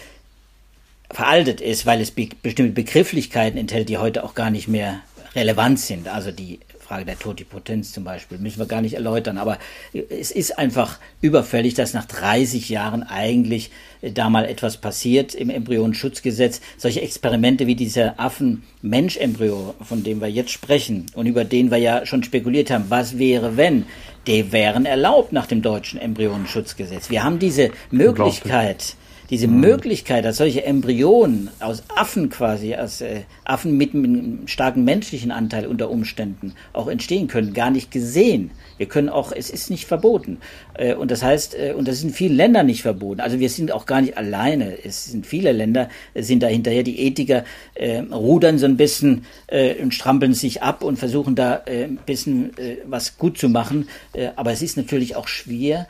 veraltet ist, weil es be bestimmte Begrifflichkeiten enthält, die heute auch gar nicht mehr relevant sind. Also die Frage der Totipotenz zum Beispiel, müssen wir gar nicht erläutern, aber es ist einfach überfällig, dass nach 30 Jahren eigentlich äh, da mal etwas passiert im Embryonenschutzgesetz. Solche Experimente wie dieser Affen-Mensch-Embryo, von dem wir jetzt sprechen und über den wir ja schon spekuliert haben, was wäre, wenn, die wären erlaubt nach dem deutschen Embryonenschutzgesetz. Wir haben diese Möglichkeit, diese mhm. Möglichkeit, dass solche Embryonen aus Affen quasi, aus äh, Affen mit einem starken menschlichen Anteil unter Umständen auch entstehen können, gar nicht gesehen. Wir können auch, es ist nicht verboten. Äh, und das heißt, äh, und das ist in vielen Ländern nicht verboten. Also wir sind auch gar nicht alleine. Es sind viele Länder, äh, sind da hinterher. Die Ethiker äh, rudern so ein bisschen äh, und strampeln sich ab und versuchen da äh, ein bisschen äh, was gut zu machen. Äh, aber es ist natürlich auch schwer,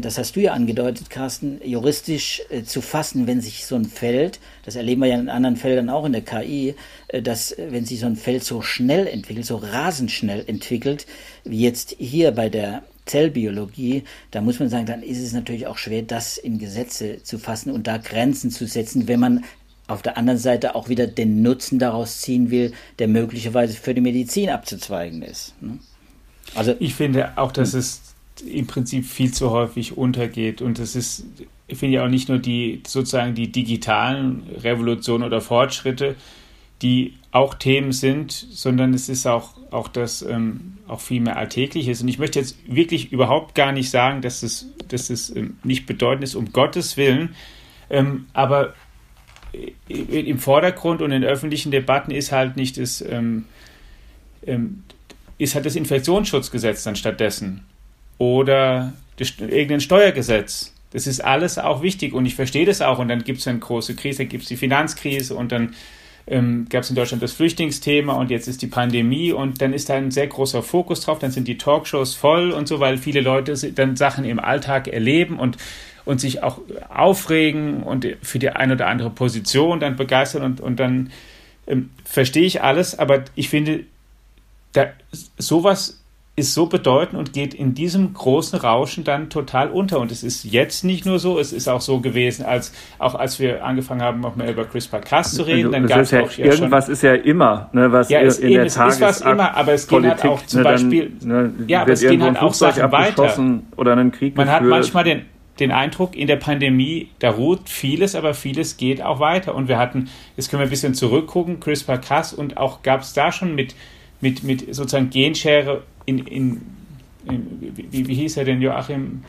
das hast du ja angedeutet, Carsten, juristisch äh, zu fassen, wenn sich so ein Feld, das erleben wir ja in anderen Feldern auch in der KI, äh, dass wenn sich so ein Feld so schnell entwickelt, so rasend schnell entwickelt, wie jetzt hier bei der Zellbiologie, da muss man sagen, dann ist es natürlich auch schwer, das in Gesetze zu fassen und da Grenzen zu setzen, wenn man auf der anderen Seite auch wieder den Nutzen daraus ziehen will, der möglicherweise für die Medizin abzuzweigen ist. Ne? Also ich finde auch, dass es im Prinzip viel zu häufig untergeht. Und das ist, ich finde ja auch nicht nur die sozusagen die digitalen Revolutionen oder Fortschritte, die auch Themen sind, sondern es ist auch, auch das ähm, auch viel mehr Alltägliches. Und ich möchte jetzt wirklich überhaupt gar nicht sagen, dass es, dass es ähm, nicht bedeutend ist, um Gottes Willen. Ähm, aber im Vordergrund und in öffentlichen Debatten ist halt nicht das, ähm, ähm, ist halt das Infektionsschutzgesetz dann stattdessen oder irgendein Steuergesetz. Das ist alles auch wichtig und ich verstehe das auch. Und dann gibt es eine große Krise, dann gibt es die Finanzkrise und dann ähm, gab es in Deutschland das Flüchtlingsthema und jetzt ist die Pandemie und dann ist da ein sehr großer Fokus drauf. Dann sind die Talkshows voll und so, weil viele Leute dann Sachen im Alltag erleben und, und sich auch aufregen und für die eine oder andere Position dann begeistern und, und dann ähm, verstehe ich alles, aber ich finde, da, sowas ist so bedeutend und geht in diesem großen Rauschen dann total unter. Und es ist jetzt nicht nur so, es ist auch so gewesen, als auch als wir angefangen haben, noch mehr über CRISPR-Cas zu reden, dann gab es ja auch ja irgendwas schon, ist ja immer, ne, was ja, es, in eben, der es ist was immer, aber es gehen halt auch zum ne, Beispiel, ne, ja, aber es gehen halt auch Sachen weiter. Oder einen Krieg Man geführt. hat manchmal den den Eindruck, in der Pandemie, da ruht vieles, aber vieles geht auch weiter. Und wir hatten, jetzt können wir ein bisschen zurückgucken, CRISPR-Cas und auch gab es da schon mit, mit, mit sozusagen Genschere in, in, in wie, wie, hieß er denn, Joachim?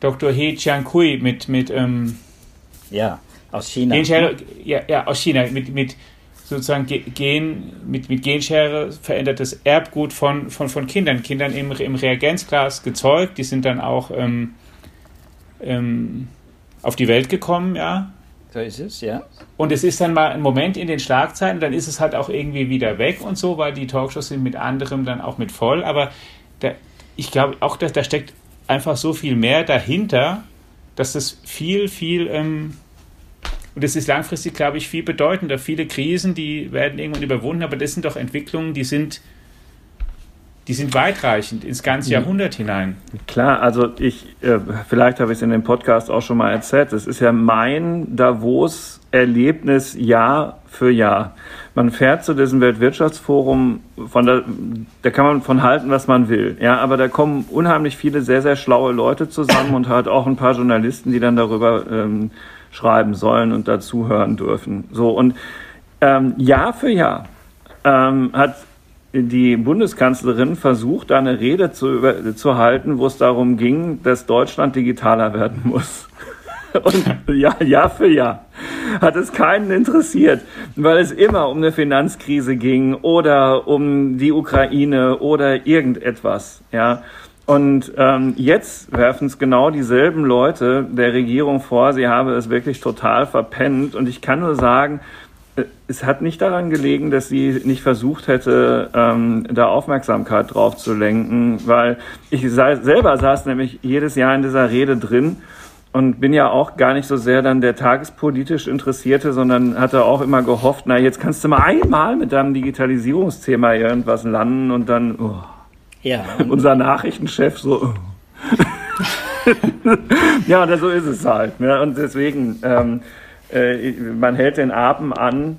Dr. He Jiankui mit, mit ähm, ja, aus China. Genschere, ja, ja, aus China, mit, mit sozusagen Gen, mit, mit Genschere verändertes Erbgut von, von, von Kindern, Kindern im, im Reagenzglas gezeugt, die sind dann auch ähm, ähm, auf die Welt gekommen, ja, so ist es, ja. Und es ist dann mal ein Moment in den Schlagzeilen, dann ist es halt auch irgendwie wieder weg und so, weil die Talkshows sind mit anderem dann auch mit voll. Aber der, ich glaube auch, dass da steckt einfach so viel mehr dahinter, dass das viel, viel, ähm, und das ist langfristig, glaube ich, viel bedeutender. Viele Krisen, die werden irgendwann überwunden, aber das sind doch Entwicklungen, die sind, die sind weitreichend ins ganze Jahrhundert hinein. Klar, also ich, äh, vielleicht habe ich es in dem Podcast auch schon mal erzählt, es ist ja mein Davos-Erlebnis Jahr für Jahr. Man fährt zu diesem Weltwirtschaftsforum, von da, da kann man von halten, was man will. Ja, aber da kommen unheimlich viele sehr, sehr schlaue Leute zusammen und halt auch ein paar Journalisten, die dann darüber ähm, schreiben sollen und dazuhören dürfen. So und ähm, Jahr für Jahr ähm, hat die Bundeskanzlerin versucht, eine Rede zu, zu halten, wo es darum ging, dass Deutschland digitaler werden muss. Und ja, Jahr für Jahr hat es keinen interessiert, weil es immer um eine Finanzkrise ging oder um die Ukraine oder irgendetwas. Ja. Und ähm, jetzt werfen es genau dieselben Leute der Regierung vor, sie habe es wirklich total verpennt. Und ich kann nur sagen, es hat nicht daran gelegen, dass sie nicht versucht hätte, ähm, da Aufmerksamkeit drauf zu lenken, weil ich sei, selber saß nämlich jedes Jahr in dieser Rede drin und bin ja auch gar nicht so sehr dann der tagespolitisch Interessierte, sondern hatte auch immer gehofft, na jetzt kannst du mal einmal mit deinem Digitalisierungsthema irgendwas landen und dann oh. ja, und unser Nachrichtenchef so. Oh. ja, und so ist es halt. Ne? Und deswegen, ähm, äh, man hält den Atem an.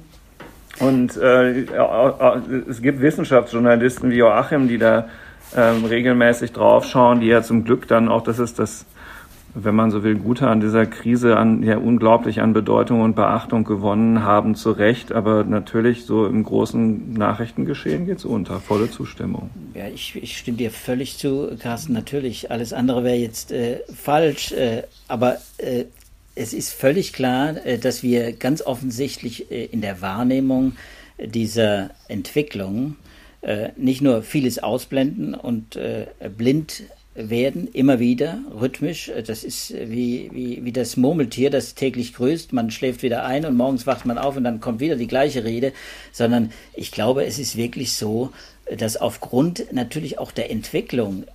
Und äh, es gibt Wissenschaftsjournalisten wie Joachim, die da ähm, regelmäßig draufschauen, die ja zum Glück dann auch, das ist das wenn man so will, Gute an dieser Krise an, ja, unglaublich an Bedeutung und Beachtung gewonnen haben, zu Recht. Aber natürlich so im großen Nachrichtengeschehen geht es unter. Volle Zustimmung. Ja, ich, ich, stimme dir völlig zu, Carsten. Natürlich, alles andere wäre jetzt äh, falsch. Äh, aber äh, es ist völlig klar, äh, dass wir ganz offensichtlich äh, in der Wahrnehmung dieser Entwicklung äh, nicht nur vieles ausblenden und blind werden, immer wieder, rhythmisch. Das ist wie, wie, wie das Murmeltier, das täglich grüßt. Man schläft wieder ein und morgens wacht man auf und dann kommt wieder die gleiche Rede. Sondern ich glaube, es ist wirklich so, dass aufgrund natürlich auch der Entwicklung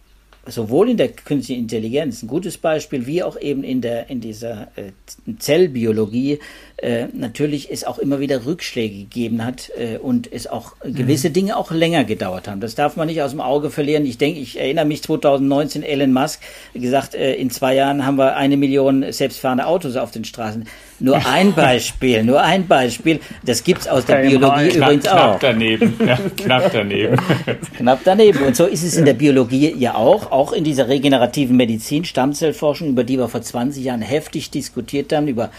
sowohl in der künstlichen Intelligenz, ein gutes Beispiel, wie auch eben in, der, in dieser äh, Zellbiologie, äh, natürlich es auch immer wieder Rückschläge gegeben hat äh, und es auch gewisse mhm. Dinge auch länger gedauert haben. Das darf man nicht aus dem Auge verlieren. Ich denke, ich erinnere mich 2019, Elon Musk gesagt, äh, in zwei Jahren haben wir eine Million selbstfahrende Autos auf den Straßen. Nur ein Beispiel, nur ein Beispiel. Das gibt's aus der Biologie knapp, übrigens knapp auch. Knapp daneben, ja, knapp daneben. knapp daneben. Und so ist es in der Biologie ja auch, auch in dieser regenerativen Medizin, Stammzellforschung, über die wir vor 20 Jahren heftig diskutiert haben, über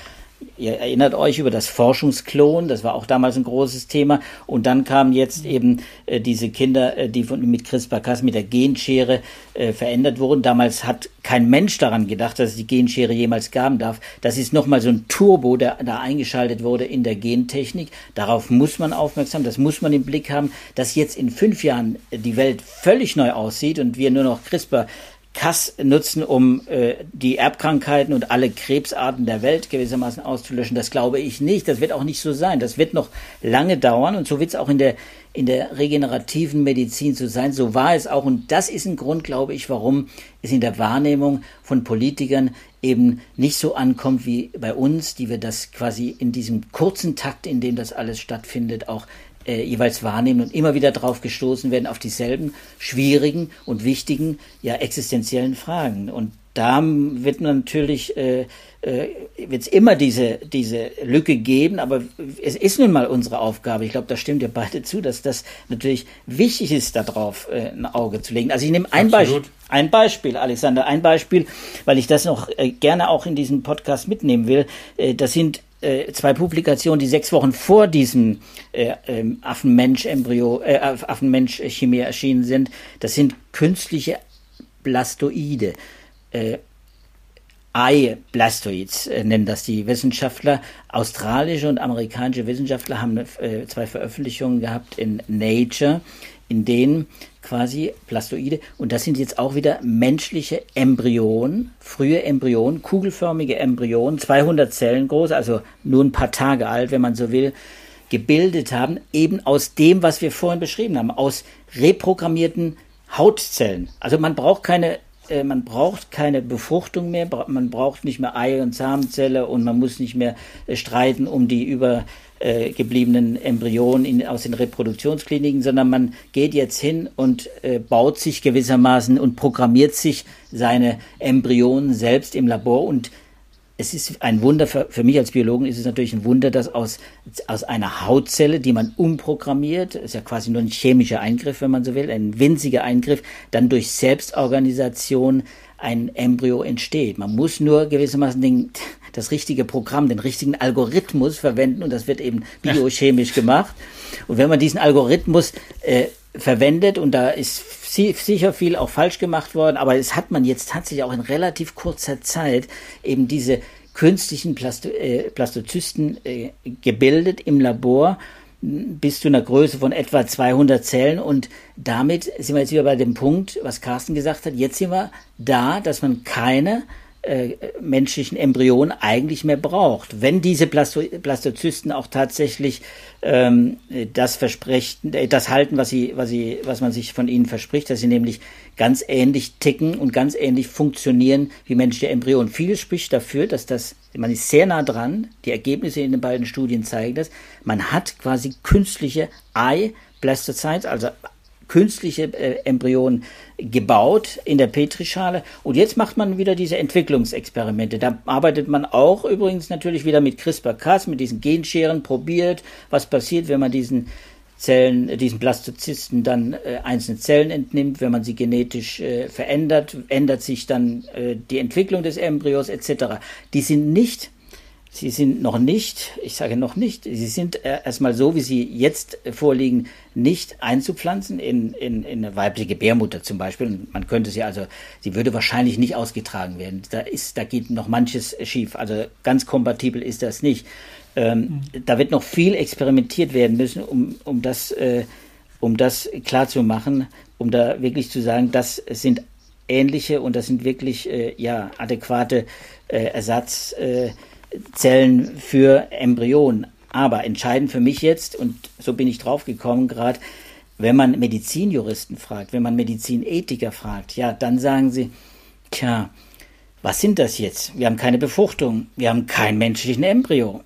Ihr erinnert euch über das Forschungsklon, das war auch damals ein großes Thema. Und dann kamen jetzt eben äh, diese Kinder, äh, die von, mit CRISPR-Cas, mit der Genschere äh, verändert wurden. Damals hat kein Mensch daran gedacht, dass es die Genschere jemals gaben darf. Das ist nochmal so ein Turbo, der da eingeschaltet wurde in der Gentechnik. Darauf muss man aufmerksam, das muss man im Blick haben, dass jetzt in fünf Jahren die Welt völlig neu aussieht und wir nur noch CRISPR Kass nutzen, um äh, die Erbkrankheiten und alle Krebsarten der Welt gewissermaßen auszulöschen. Das glaube ich nicht. Das wird auch nicht so sein. Das wird noch lange dauern und so wird es auch in der, in der regenerativen Medizin so sein. So war es auch. Und das ist ein Grund, glaube ich, warum es in der Wahrnehmung von Politikern eben nicht so ankommt wie bei uns, die wir das quasi in diesem kurzen Takt, in dem das alles stattfindet, auch äh, jeweils wahrnehmen und immer wieder darauf gestoßen werden, auf dieselben schwierigen und wichtigen, ja existenziellen Fragen. Und da wird natürlich äh, äh, wird es immer diese diese Lücke geben, aber es ist nun mal unsere Aufgabe. Ich glaube, da stimmt ihr beide zu, dass das natürlich wichtig ist, darauf äh, ein Auge zu legen. Also ich nehme ein Beispiel, ein Beispiel, Alexander, ein Beispiel, weil ich das noch äh, gerne auch in diesem Podcast mitnehmen will. Äh, das sind äh, zwei Publikationen, die sechs Wochen vor diesem äh, ähm, Affenmensch-Embryo, äh, Affenmensch-Chemie erschienen sind. Das sind künstliche Blastoide. Eye-Blastoids äh, nennen das die Wissenschaftler. Australische und amerikanische Wissenschaftler haben äh, zwei Veröffentlichungen gehabt in Nature, in denen quasi Plastoide. Und das sind jetzt auch wieder menschliche Embryonen, frühe Embryonen, kugelförmige Embryonen, 200 Zellen groß, also nur ein paar Tage alt, wenn man so will, gebildet haben, eben aus dem, was wir vorhin beschrieben haben, aus reprogrammierten Hautzellen. Also man braucht keine äh, man braucht keine Befruchtung mehr, man braucht nicht mehr Ei- und Samenzelle und man muss nicht mehr äh, streiten um die übergebliebenen Embryonen in, aus den Reproduktionskliniken, sondern man geht jetzt hin und äh, baut sich gewissermaßen und programmiert sich seine Embryonen selbst im Labor und es ist ein Wunder, für, für, mich als Biologen ist es natürlich ein Wunder, dass aus, aus einer Hautzelle, die man umprogrammiert, ist ja quasi nur ein chemischer Eingriff, wenn man so will, ein winziger Eingriff, dann durch Selbstorganisation ein Embryo entsteht. Man muss nur gewissermaßen den, das richtige Programm, den richtigen Algorithmus verwenden und das wird eben biochemisch gemacht. Und wenn man diesen Algorithmus äh, verwendet und da ist sicher viel auch falsch gemacht worden, aber es hat man jetzt tatsächlich auch in relativ kurzer Zeit eben diese künstlichen Plasto äh, Plastozysten äh, gebildet im Labor bis zu einer Größe von etwa 200 Zellen und damit sind wir jetzt wieder bei dem Punkt, was Carsten gesagt hat, jetzt sind wir da, dass man keine äh, menschlichen Embryonen eigentlich mehr braucht. Wenn diese Blasto Blastozysten auch tatsächlich ähm, das versprechen, äh, das halten, was sie, was sie, was man sich von ihnen verspricht, dass sie nämlich ganz ähnlich ticken und ganz ähnlich funktionieren wie menschliche Embryonen. Viel spricht dafür, dass das, man ist sehr nah dran, die Ergebnisse in den beiden Studien zeigen das, man hat quasi künstliche Ei-Blastocytes, also künstliche äh, Embryonen gebaut in der Petrischale. Und jetzt macht man wieder diese Entwicklungsexperimente. Da arbeitet man auch übrigens natürlich wieder mit CRISPR-Cas, mit diesen Genscheren, probiert, was passiert, wenn man diesen Zellen, diesen Blastozysten dann äh, einzelne Zellen entnimmt, wenn man sie genetisch äh, verändert, ändert sich dann äh, die Entwicklung des Embryos etc. Die sind nicht Sie sind noch nicht, ich sage noch nicht, sie sind äh, erstmal so, wie sie jetzt vorliegen, nicht einzupflanzen in, in, in eine weibliche Gebärmutter zum Beispiel. Man könnte sie also, sie würde wahrscheinlich nicht ausgetragen werden. Da ist, da geht noch manches schief. Also ganz kompatibel ist das nicht. Ähm, mhm. Da wird noch viel experimentiert werden müssen, um, um das, äh, um das klar zu machen, um da wirklich zu sagen, das sind ähnliche und das sind wirklich äh, ja adäquate äh, Ersatz. Äh, Zellen für Embryonen. Aber entscheidend für mich jetzt, und so bin ich drauf gekommen gerade, wenn man Medizinjuristen fragt, wenn man Medizinethiker fragt, ja, dann sagen sie, tja, was sind das jetzt? Wir haben keine Befruchtung, wir haben keinen menschlichen Embryo.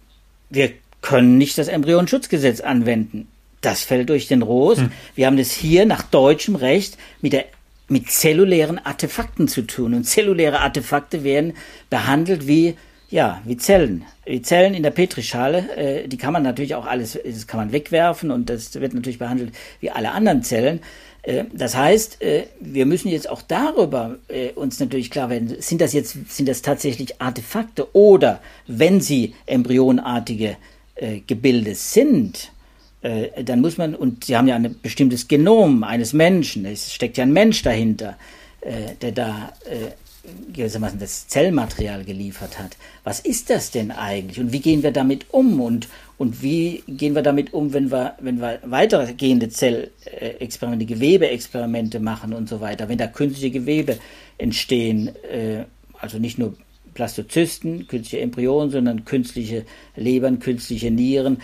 Wir können nicht das Embryonschutzgesetz anwenden. Das fällt durch den Rost. Hm. Wir haben es hier nach deutschem Recht mit der mit zellulären Artefakten zu tun. Und zelluläre Artefakte werden behandelt wie ja, wie Zellen. Wie Zellen in der Petrischale, äh, die kann man natürlich auch alles, das kann man wegwerfen und das wird natürlich behandelt wie alle anderen Zellen. Äh, das heißt, äh, wir müssen jetzt auch darüber äh, uns natürlich klar werden, sind das jetzt, sind das tatsächlich Artefakte oder wenn sie embryonartige äh, Gebilde sind, äh, dann muss man, und sie haben ja ein bestimmtes Genom eines Menschen, es steckt ja ein Mensch dahinter, der da gewissermaßen das Zellmaterial geliefert hat. Was ist das denn eigentlich? Und wie gehen wir damit um? Und, und wie gehen wir damit um, wenn wir, wenn wir weitergehende Zellexperimente, Gewebeexperimente machen und so weiter, wenn da künstliche Gewebe entstehen, äh, also nicht nur Plastozysten, künstliche Embryonen, sondern künstliche Lebern, künstliche Nieren,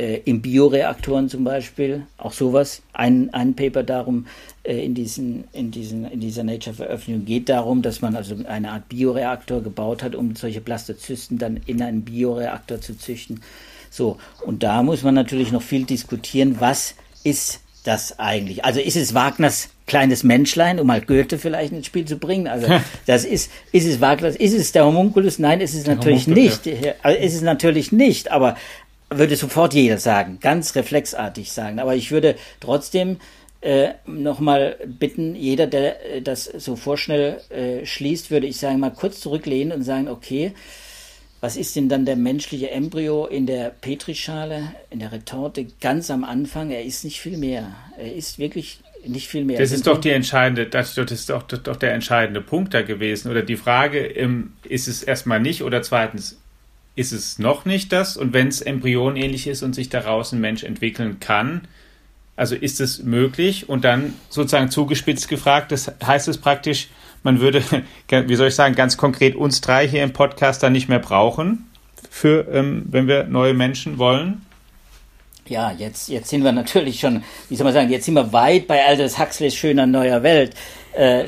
äh, in Bioreaktoren zum Beispiel, auch sowas. Ein, ein Paper darum äh, in, diesen, in, diesen, in dieser Nature-Veröffentlichung geht darum, dass man also eine Art Bioreaktor gebaut hat, um solche Blastozysten dann in einen Bioreaktor zu züchten. So, und da muss man natürlich noch viel diskutieren, was ist das eigentlich? Also ist es Wagners kleines Menschlein, um mal Goethe vielleicht ins Spiel zu bringen? Also das ist, ist es Wagners, ist es der Homunculus? Nein, ist es natürlich nicht. Also ist es natürlich nicht, aber würde sofort jeder sagen, ganz reflexartig sagen. Aber ich würde trotzdem äh, nochmal bitten, jeder, der äh, das so vorschnell äh, schließt, würde ich sagen, mal kurz zurücklehnen und sagen, okay, was ist denn dann der menschliche Embryo in der Petrischale, in der Retorte ganz am Anfang? Er ist nicht viel mehr. Er ist wirklich nicht viel mehr. Das ist doch die entscheidende, das ist doch, doch der entscheidende Punkt da gewesen. Oder die Frage, ist es erstmal nicht oder zweitens, ist es noch nicht das. Und wenn es embryonähnlich ist und sich daraus ein Mensch entwickeln kann, also ist es möglich und dann sozusagen zugespitzt gefragt, das heißt es praktisch, man würde, wie soll ich sagen, ganz konkret uns drei hier im Podcast dann nicht mehr brauchen, für, ähm, wenn wir neue Menschen wollen? Ja, jetzt, jetzt sind wir natürlich schon, wie soll man sagen, jetzt sind wir weit bei Aldous Huxleys schöner neuer Welt. Äh, äh,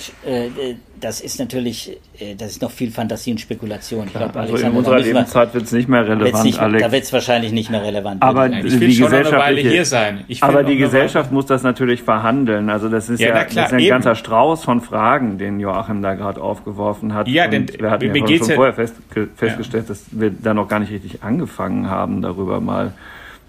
das ist natürlich, äh, das ist noch viel Fantasie und Spekulation. Ich glaube, also in unserer Lebenszeit wird es nicht mehr relevant, nicht, Alex. Da wird es wahrscheinlich nicht mehr relevant. Aber ich will die schon eine Weile hier sein. aber die Gesellschaft muss das natürlich verhandeln. Also das ist ja, ja klar, das ist ein ganzer Strauß von Fragen, den Joachim da gerade aufgeworfen hat. Ja, denn wir hatten ja schon vorher fest, festgestellt, ja. dass wir da noch gar nicht richtig angefangen haben, darüber mal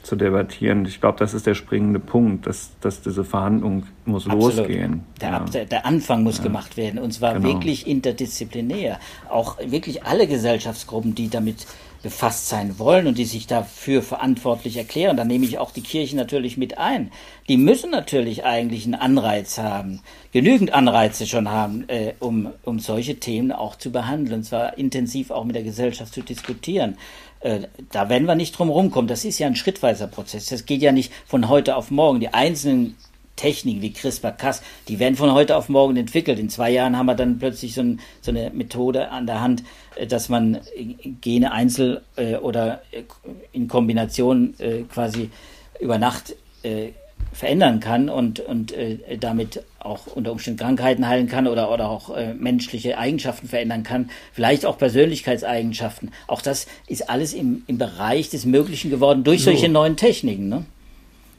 zu debattieren. Ich glaube, das ist der springende Punkt, dass, dass diese Verhandlung muss Absolut. losgehen. Der, ja. der, der, Anfang muss ja. gemacht werden und zwar genau. wirklich interdisziplinär. Auch wirklich alle Gesellschaftsgruppen, die damit befasst sein wollen und die sich dafür verantwortlich erklären. Da nehme ich auch die Kirchen natürlich mit ein. Die müssen natürlich eigentlich einen Anreiz haben, genügend Anreize schon haben, äh, um, um solche Themen auch zu behandeln, und zwar intensiv auch mit der Gesellschaft zu diskutieren. Äh, da werden wir nicht drum rumkommen. Das ist ja ein schrittweiser Prozess. Das geht ja nicht von heute auf morgen. Die einzelnen Techniken wie CRISPR-Cas, die werden von heute auf morgen entwickelt. In zwei Jahren haben wir dann plötzlich so, ein, so eine Methode an der Hand, äh, dass man Gene einzeln äh, oder in Kombination quasi über Nacht verändern kann und, und äh, damit auch unter Umständen Krankheiten heilen kann oder, oder auch äh, menschliche Eigenschaften verändern kann, vielleicht auch Persönlichkeitseigenschaften. Auch das ist alles im, im Bereich des Möglichen geworden durch so. solche neuen Techniken. Ne?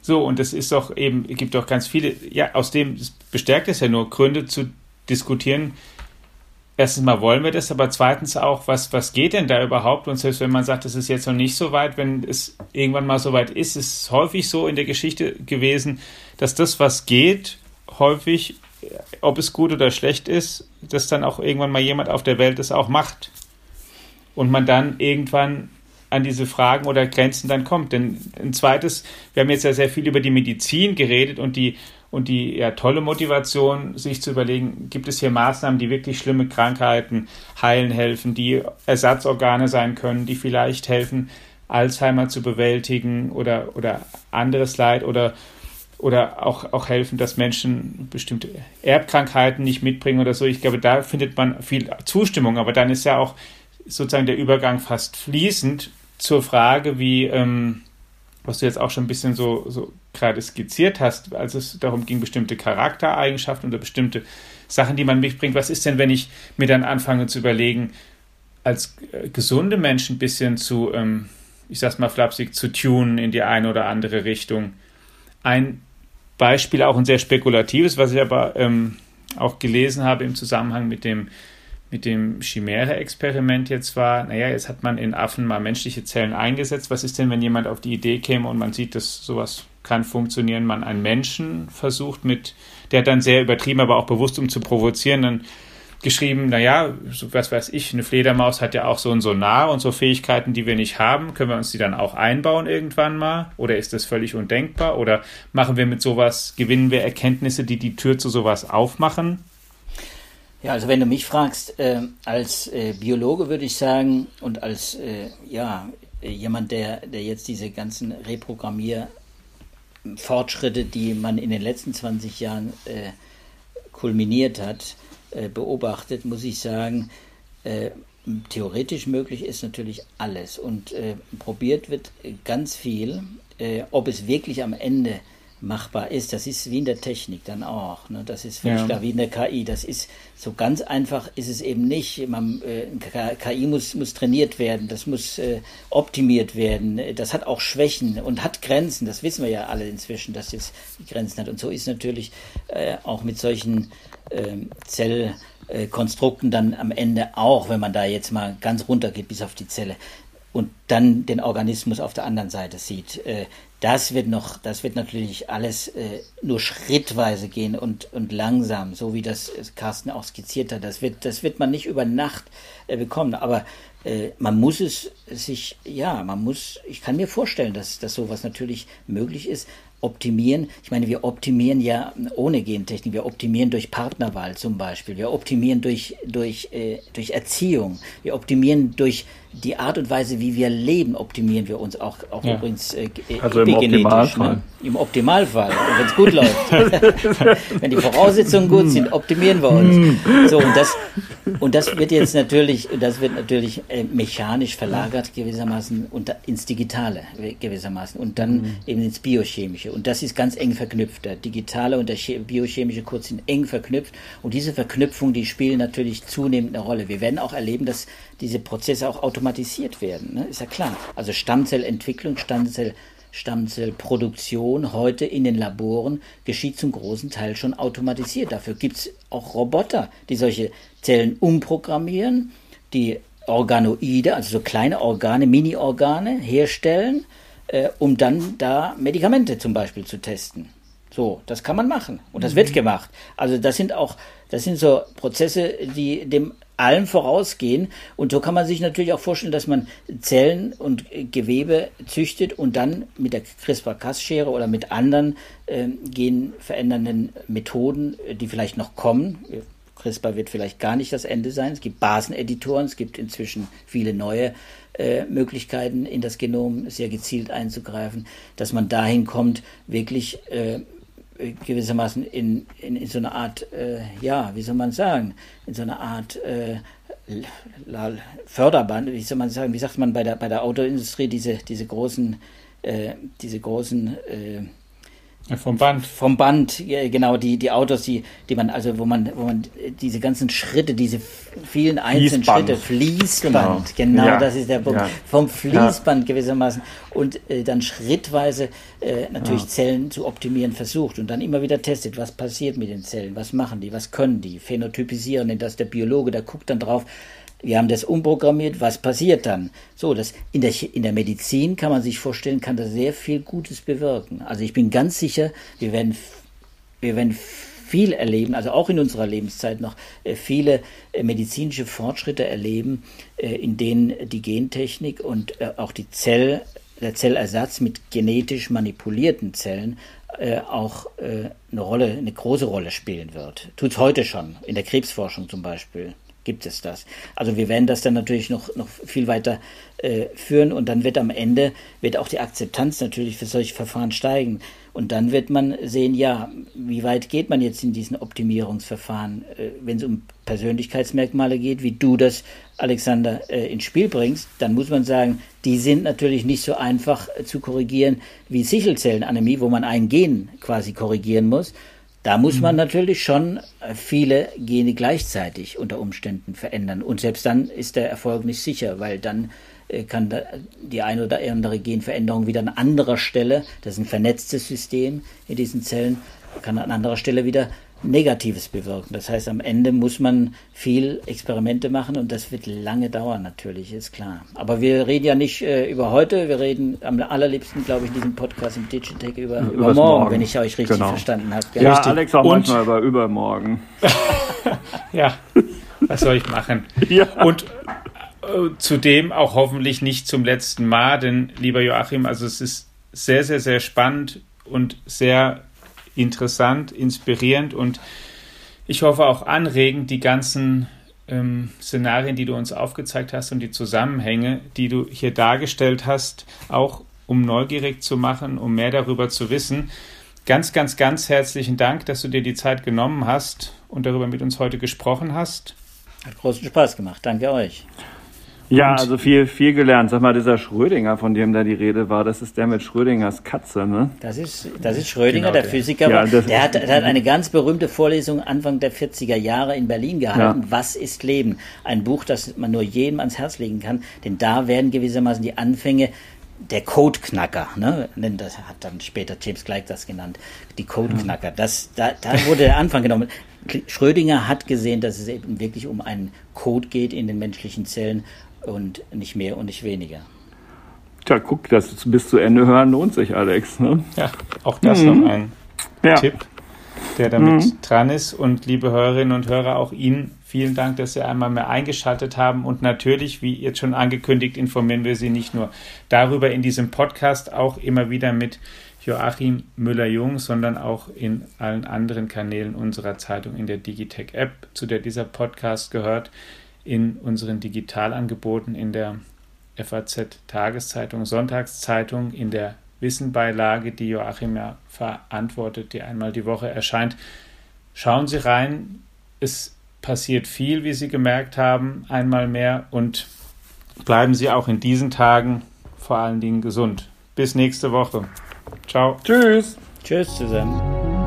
So, und es ist doch eben, gibt doch ganz viele, ja, aus dem bestärkt es ja nur, Gründe zu diskutieren, erstens mal wollen wir das, aber zweitens auch, was, was geht denn da überhaupt? Und selbst wenn man sagt, es ist jetzt noch nicht so weit, wenn es irgendwann mal so weit ist, ist es häufig so in der Geschichte gewesen, dass das, was geht, häufig, ob es gut oder schlecht ist, dass dann auch irgendwann mal jemand auf der Welt das auch macht. Und man dann irgendwann an diese Fragen oder Grenzen dann kommt. Denn ein zweites, wir haben jetzt ja sehr viel über die Medizin geredet und die und die ja, tolle Motivation, sich zu überlegen, gibt es hier Maßnahmen, die wirklich schlimme Krankheiten heilen helfen, die Ersatzorgane sein können, die vielleicht helfen, Alzheimer zu bewältigen oder, oder anderes Leid oder, oder auch, auch helfen, dass Menschen bestimmte Erbkrankheiten nicht mitbringen oder so. Ich glaube, da findet man viel Zustimmung, aber dann ist ja auch sozusagen der Übergang fast fließend zur Frage, wie, ähm, was du jetzt auch schon ein bisschen so, so gerade skizziert hast, als es darum ging, bestimmte Charaktereigenschaften oder bestimmte Sachen, die man mitbringt. Was ist denn, wenn ich mir dann anfange zu überlegen, als äh, gesunde Menschen ein bisschen zu, ähm, ich sag's mal flapsig, zu tunen in die eine oder andere Richtung? Ein Beispiel, auch ein sehr spekulatives, was ich aber ähm, auch gelesen habe im Zusammenhang mit dem mit dem Chimäre-Experiment jetzt war, naja, jetzt hat man in Affen mal menschliche Zellen eingesetzt. Was ist denn, wenn jemand auf die Idee käme und man sieht, dass sowas kann funktionieren, man einen Menschen versucht mit, der hat dann sehr übertrieben, aber auch bewusst, um zu provozieren, dann geschrieben, naja, so, was weiß ich, eine Fledermaus hat ja auch so ein Sonar und so Fähigkeiten, die wir nicht haben. Können wir uns die dann auch einbauen irgendwann mal? Oder ist das völlig undenkbar? Oder machen wir mit sowas, gewinnen wir Erkenntnisse, die die Tür zu sowas aufmachen? Ja, also wenn du mich fragst, äh, als äh, Biologe würde ich sagen und als äh, ja, jemand, der, der jetzt diese ganzen Reprogrammierfortschritte, die man in den letzten 20 Jahren äh, kulminiert hat, äh, beobachtet, muss ich sagen, äh, theoretisch möglich ist natürlich alles und probiert wird ganz viel. ob es wirklich am Ende machbar ist. Das ist wie in der Technik dann auch. Ne? Das ist völlig ja. klar, wie in der KI. Das ist so ganz einfach ist es eben nicht. Man, äh, KI muss, muss trainiert werden, das muss äh, optimiert werden. Das hat auch Schwächen und hat Grenzen. Das wissen wir ja alle inzwischen, dass es Grenzen hat. Und so ist natürlich äh, auch mit solchen ähm, Zellkonstrukten dann am Ende auch, wenn man da jetzt mal ganz runter geht bis auf die Zelle und dann den Organismus auf der anderen Seite sieht. Äh, das wird noch, das wird natürlich alles äh, nur schrittweise gehen und, und langsam, so wie das Carsten auch skizziert hat. Das wird, das wird man nicht über Nacht äh, bekommen. Aber äh, man muss es sich, ja, man muss, ich kann mir vorstellen, dass, dass sowas natürlich möglich ist. optimieren. Ich meine, wir optimieren ja ohne Gentechnik, wir optimieren durch Partnerwahl zum Beispiel, wir optimieren durch, durch, äh, durch Erziehung, wir optimieren durch die Art und Weise, wie wir leben, optimieren wir uns auch, auch ja. übrigens äh, also im Optimalfall. Ne? Im Optimalfall, wenn es gut läuft. wenn die Voraussetzungen gut sind, optimieren wir uns. So, und das, und das wird jetzt natürlich, das wird natürlich äh, mechanisch verlagert gewissermaßen unter, ins Digitale gewissermaßen und dann mhm. eben ins Biochemische. Und das ist ganz eng verknüpft. Der digitale und der biochemische Kurs sind eng verknüpft. Und diese Verknüpfung, die spielen natürlich zunehmend eine Rolle. Wir werden auch erleben, dass diese Prozesse auch automatisiert werden. Ne? Ist ja klar. Also Stammzellentwicklung, Stammzell, Stammzellproduktion heute in den Laboren geschieht zum großen Teil schon automatisiert. Dafür gibt es auch Roboter, die solche Zellen umprogrammieren, die Organoide, also so kleine Organe, Mini-Organe herstellen, äh, um dann da Medikamente zum Beispiel zu testen. So, das kann man machen und das wird mhm. gemacht. Also das sind auch, das sind so Prozesse, die dem allem vorausgehen. Und so kann man sich natürlich auch vorstellen, dass man Zellen und Gewebe züchtet und dann mit der CRISPR-Cas-Schere oder mit anderen äh, genverändernden Methoden, die vielleicht noch kommen. CRISPR wird vielleicht gar nicht das Ende sein. Es gibt Baseneditoren, es gibt inzwischen viele neue äh, Möglichkeiten, in das Genom sehr gezielt einzugreifen, dass man dahin kommt, wirklich äh, gewissermaßen in, in, in so eine Art, äh, ja, wie soll man sagen, in so eine Art äh, Förderband, wie soll man sagen, wie sagt man bei der, bei der Autoindustrie, diese, diese großen, äh, diese großen äh, vom Band. Vom Band, genau, die, die Autos, die, die man, also wo man, wo man diese ganzen Schritte, diese vielen einzelnen Fließband. Schritte, Fließband, genau, genau ja. das ist der Punkt. Ja. Vom Fließband ja. gewissermaßen und äh, dann schrittweise äh, natürlich Zellen zu optimieren versucht und dann immer wieder testet, was passiert mit den Zellen, was machen die, was können die, phänotypisieren, denn das der Biologe, der guckt dann drauf, wir haben das umprogrammiert, was passiert dann? So, das in der, in der Medizin kann man sich vorstellen, kann das sehr viel Gutes bewirken. Also ich bin ganz sicher, wir werden, wir werden viel erleben, also auch in unserer Lebenszeit noch äh, viele äh, medizinische Fortschritte erleben, äh, in denen die Gentechnik und auch die Zell, der Zellersatz mit genetisch manipulierten Zellen auch eine Rolle, eine große Rolle spielen wird. Tut es heute schon, in der Krebsforschung zum Beispiel gibt es das. Also wir werden das dann natürlich noch, noch viel weiter äh, führen und dann wird am Ende, wird auch die Akzeptanz natürlich für solche Verfahren steigen. Und dann wird man sehen, ja, wie weit geht man jetzt in diesen Optimierungsverfahren, äh, wenn es um Persönlichkeitsmerkmale geht, wie du das, Alexander, äh, ins Spiel bringst, dann muss man sagen, die sind natürlich nicht so einfach äh, zu korrigieren wie Sichelzellenanämie, wo man ein Gen quasi korrigieren muss, da muss man mhm. natürlich schon äh, viele Gene gleichzeitig unter Umständen verändern. Und selbst dann ist der Erfolg nicht sicher, weil dann äh, kann die eine oder andere Genveränderung wieder an anderer Stelle, das ist ein vernetztes System in diesen Zellen, kann an anderer Stelle wieder Negatives bewirken. Das heißt, am Ende muss man viel Experimente machen und das wird lange dauern, natürlich, ist klar. Aber wir reden ja nicht äh, über heute, wir reden am allerliebsten, glaube ich, in diesem Podcast im Digitech über, über morgen, morgen, wenn ich euch richtig genau. verstanden habe. Ja, richtig. Alex auch und, manchmal über übermorgen. ja, was soll ich machen? Ja. Und äh, zudem auch hoffentlich nicht zum letzten Mal, denn lieber Joachim, also es ist sehr, sehr, sehr spannend und sehr interessant, inspirierend und ich hoffe auch anregend, die ganzen ähm, Szenarien, die du uns aufgezeigt hast und die Zusammenhänge, die du hier dargestellt hast, auch um neugierig zu machen, um mehr darüber zu wissen. Ganz, ganz, ganz herzlichen Dank, dass du dir die Zeit genommen hast und darüber mit uns heute gesprochen hast. Hat großen Spaß gemacht. Danke euch. Ja, und also viel, viel gelernt. Sag mal, dieser Schrödinger, von dem da die Rede war, das ist der mit Schrödingers Katze, ne? Das ist, das ist Schrödinger, genau, der, der Physiker. Ja, der, hat, der hat eine ganz berühmte Vorlesung Anfang der 40er Jahre in Berlin gehalten. Ja. Was ist Leben? Ein Buch, das man nur jedem ans Herz legen kann, denn da werden gewissermaßen die Anfänge der Codeknacker, ne? Das hat dann später James Gleick das genannt. Die Codeknacker. Das, da, da wurde der Anfang genommen. Schrödinger hat gesehen, dass es eben wirklich um einen Code geht in den menschlichen Zellen und nicht mehr und nicht weniger. Tja, guck, das bis zu Ende hören lohnt sich, Alex. Ne? Ja, auch das mhm. noch ein ja. Tipp, der damit mhm. dran ist. Und liebe Hörerinnen und Hörer, auch Ihnen vielen Dank, dass Sie einmal mehr eingeschaltet haben. Und natürlich, wie jetzt schon angekündigt, informieren wir Sie nicht nur darüber in diesem Podcast, auch immer wieder mit Joachim Müller-Jung, sondern auch in allen anderen Kanälen unserer Zeitung in der Digitech-App, zu der dieser Podcast gehört, in unseren Digitalangeboten in der FAZ-Tageszeitung, Sonntagszeitung, in der Wissenbeilage, die Joachim ja verantwortet, die einmal die Woche erscheint. Schauen Sie rein, es passiert viel, wie Sie gemerkt haben, einmal mehr und bleiben Sie auch in diesen Tagen vor allen Dingen gesund. Bis nächste Woche. Ciao. Tschüss. Tschüss zusammen.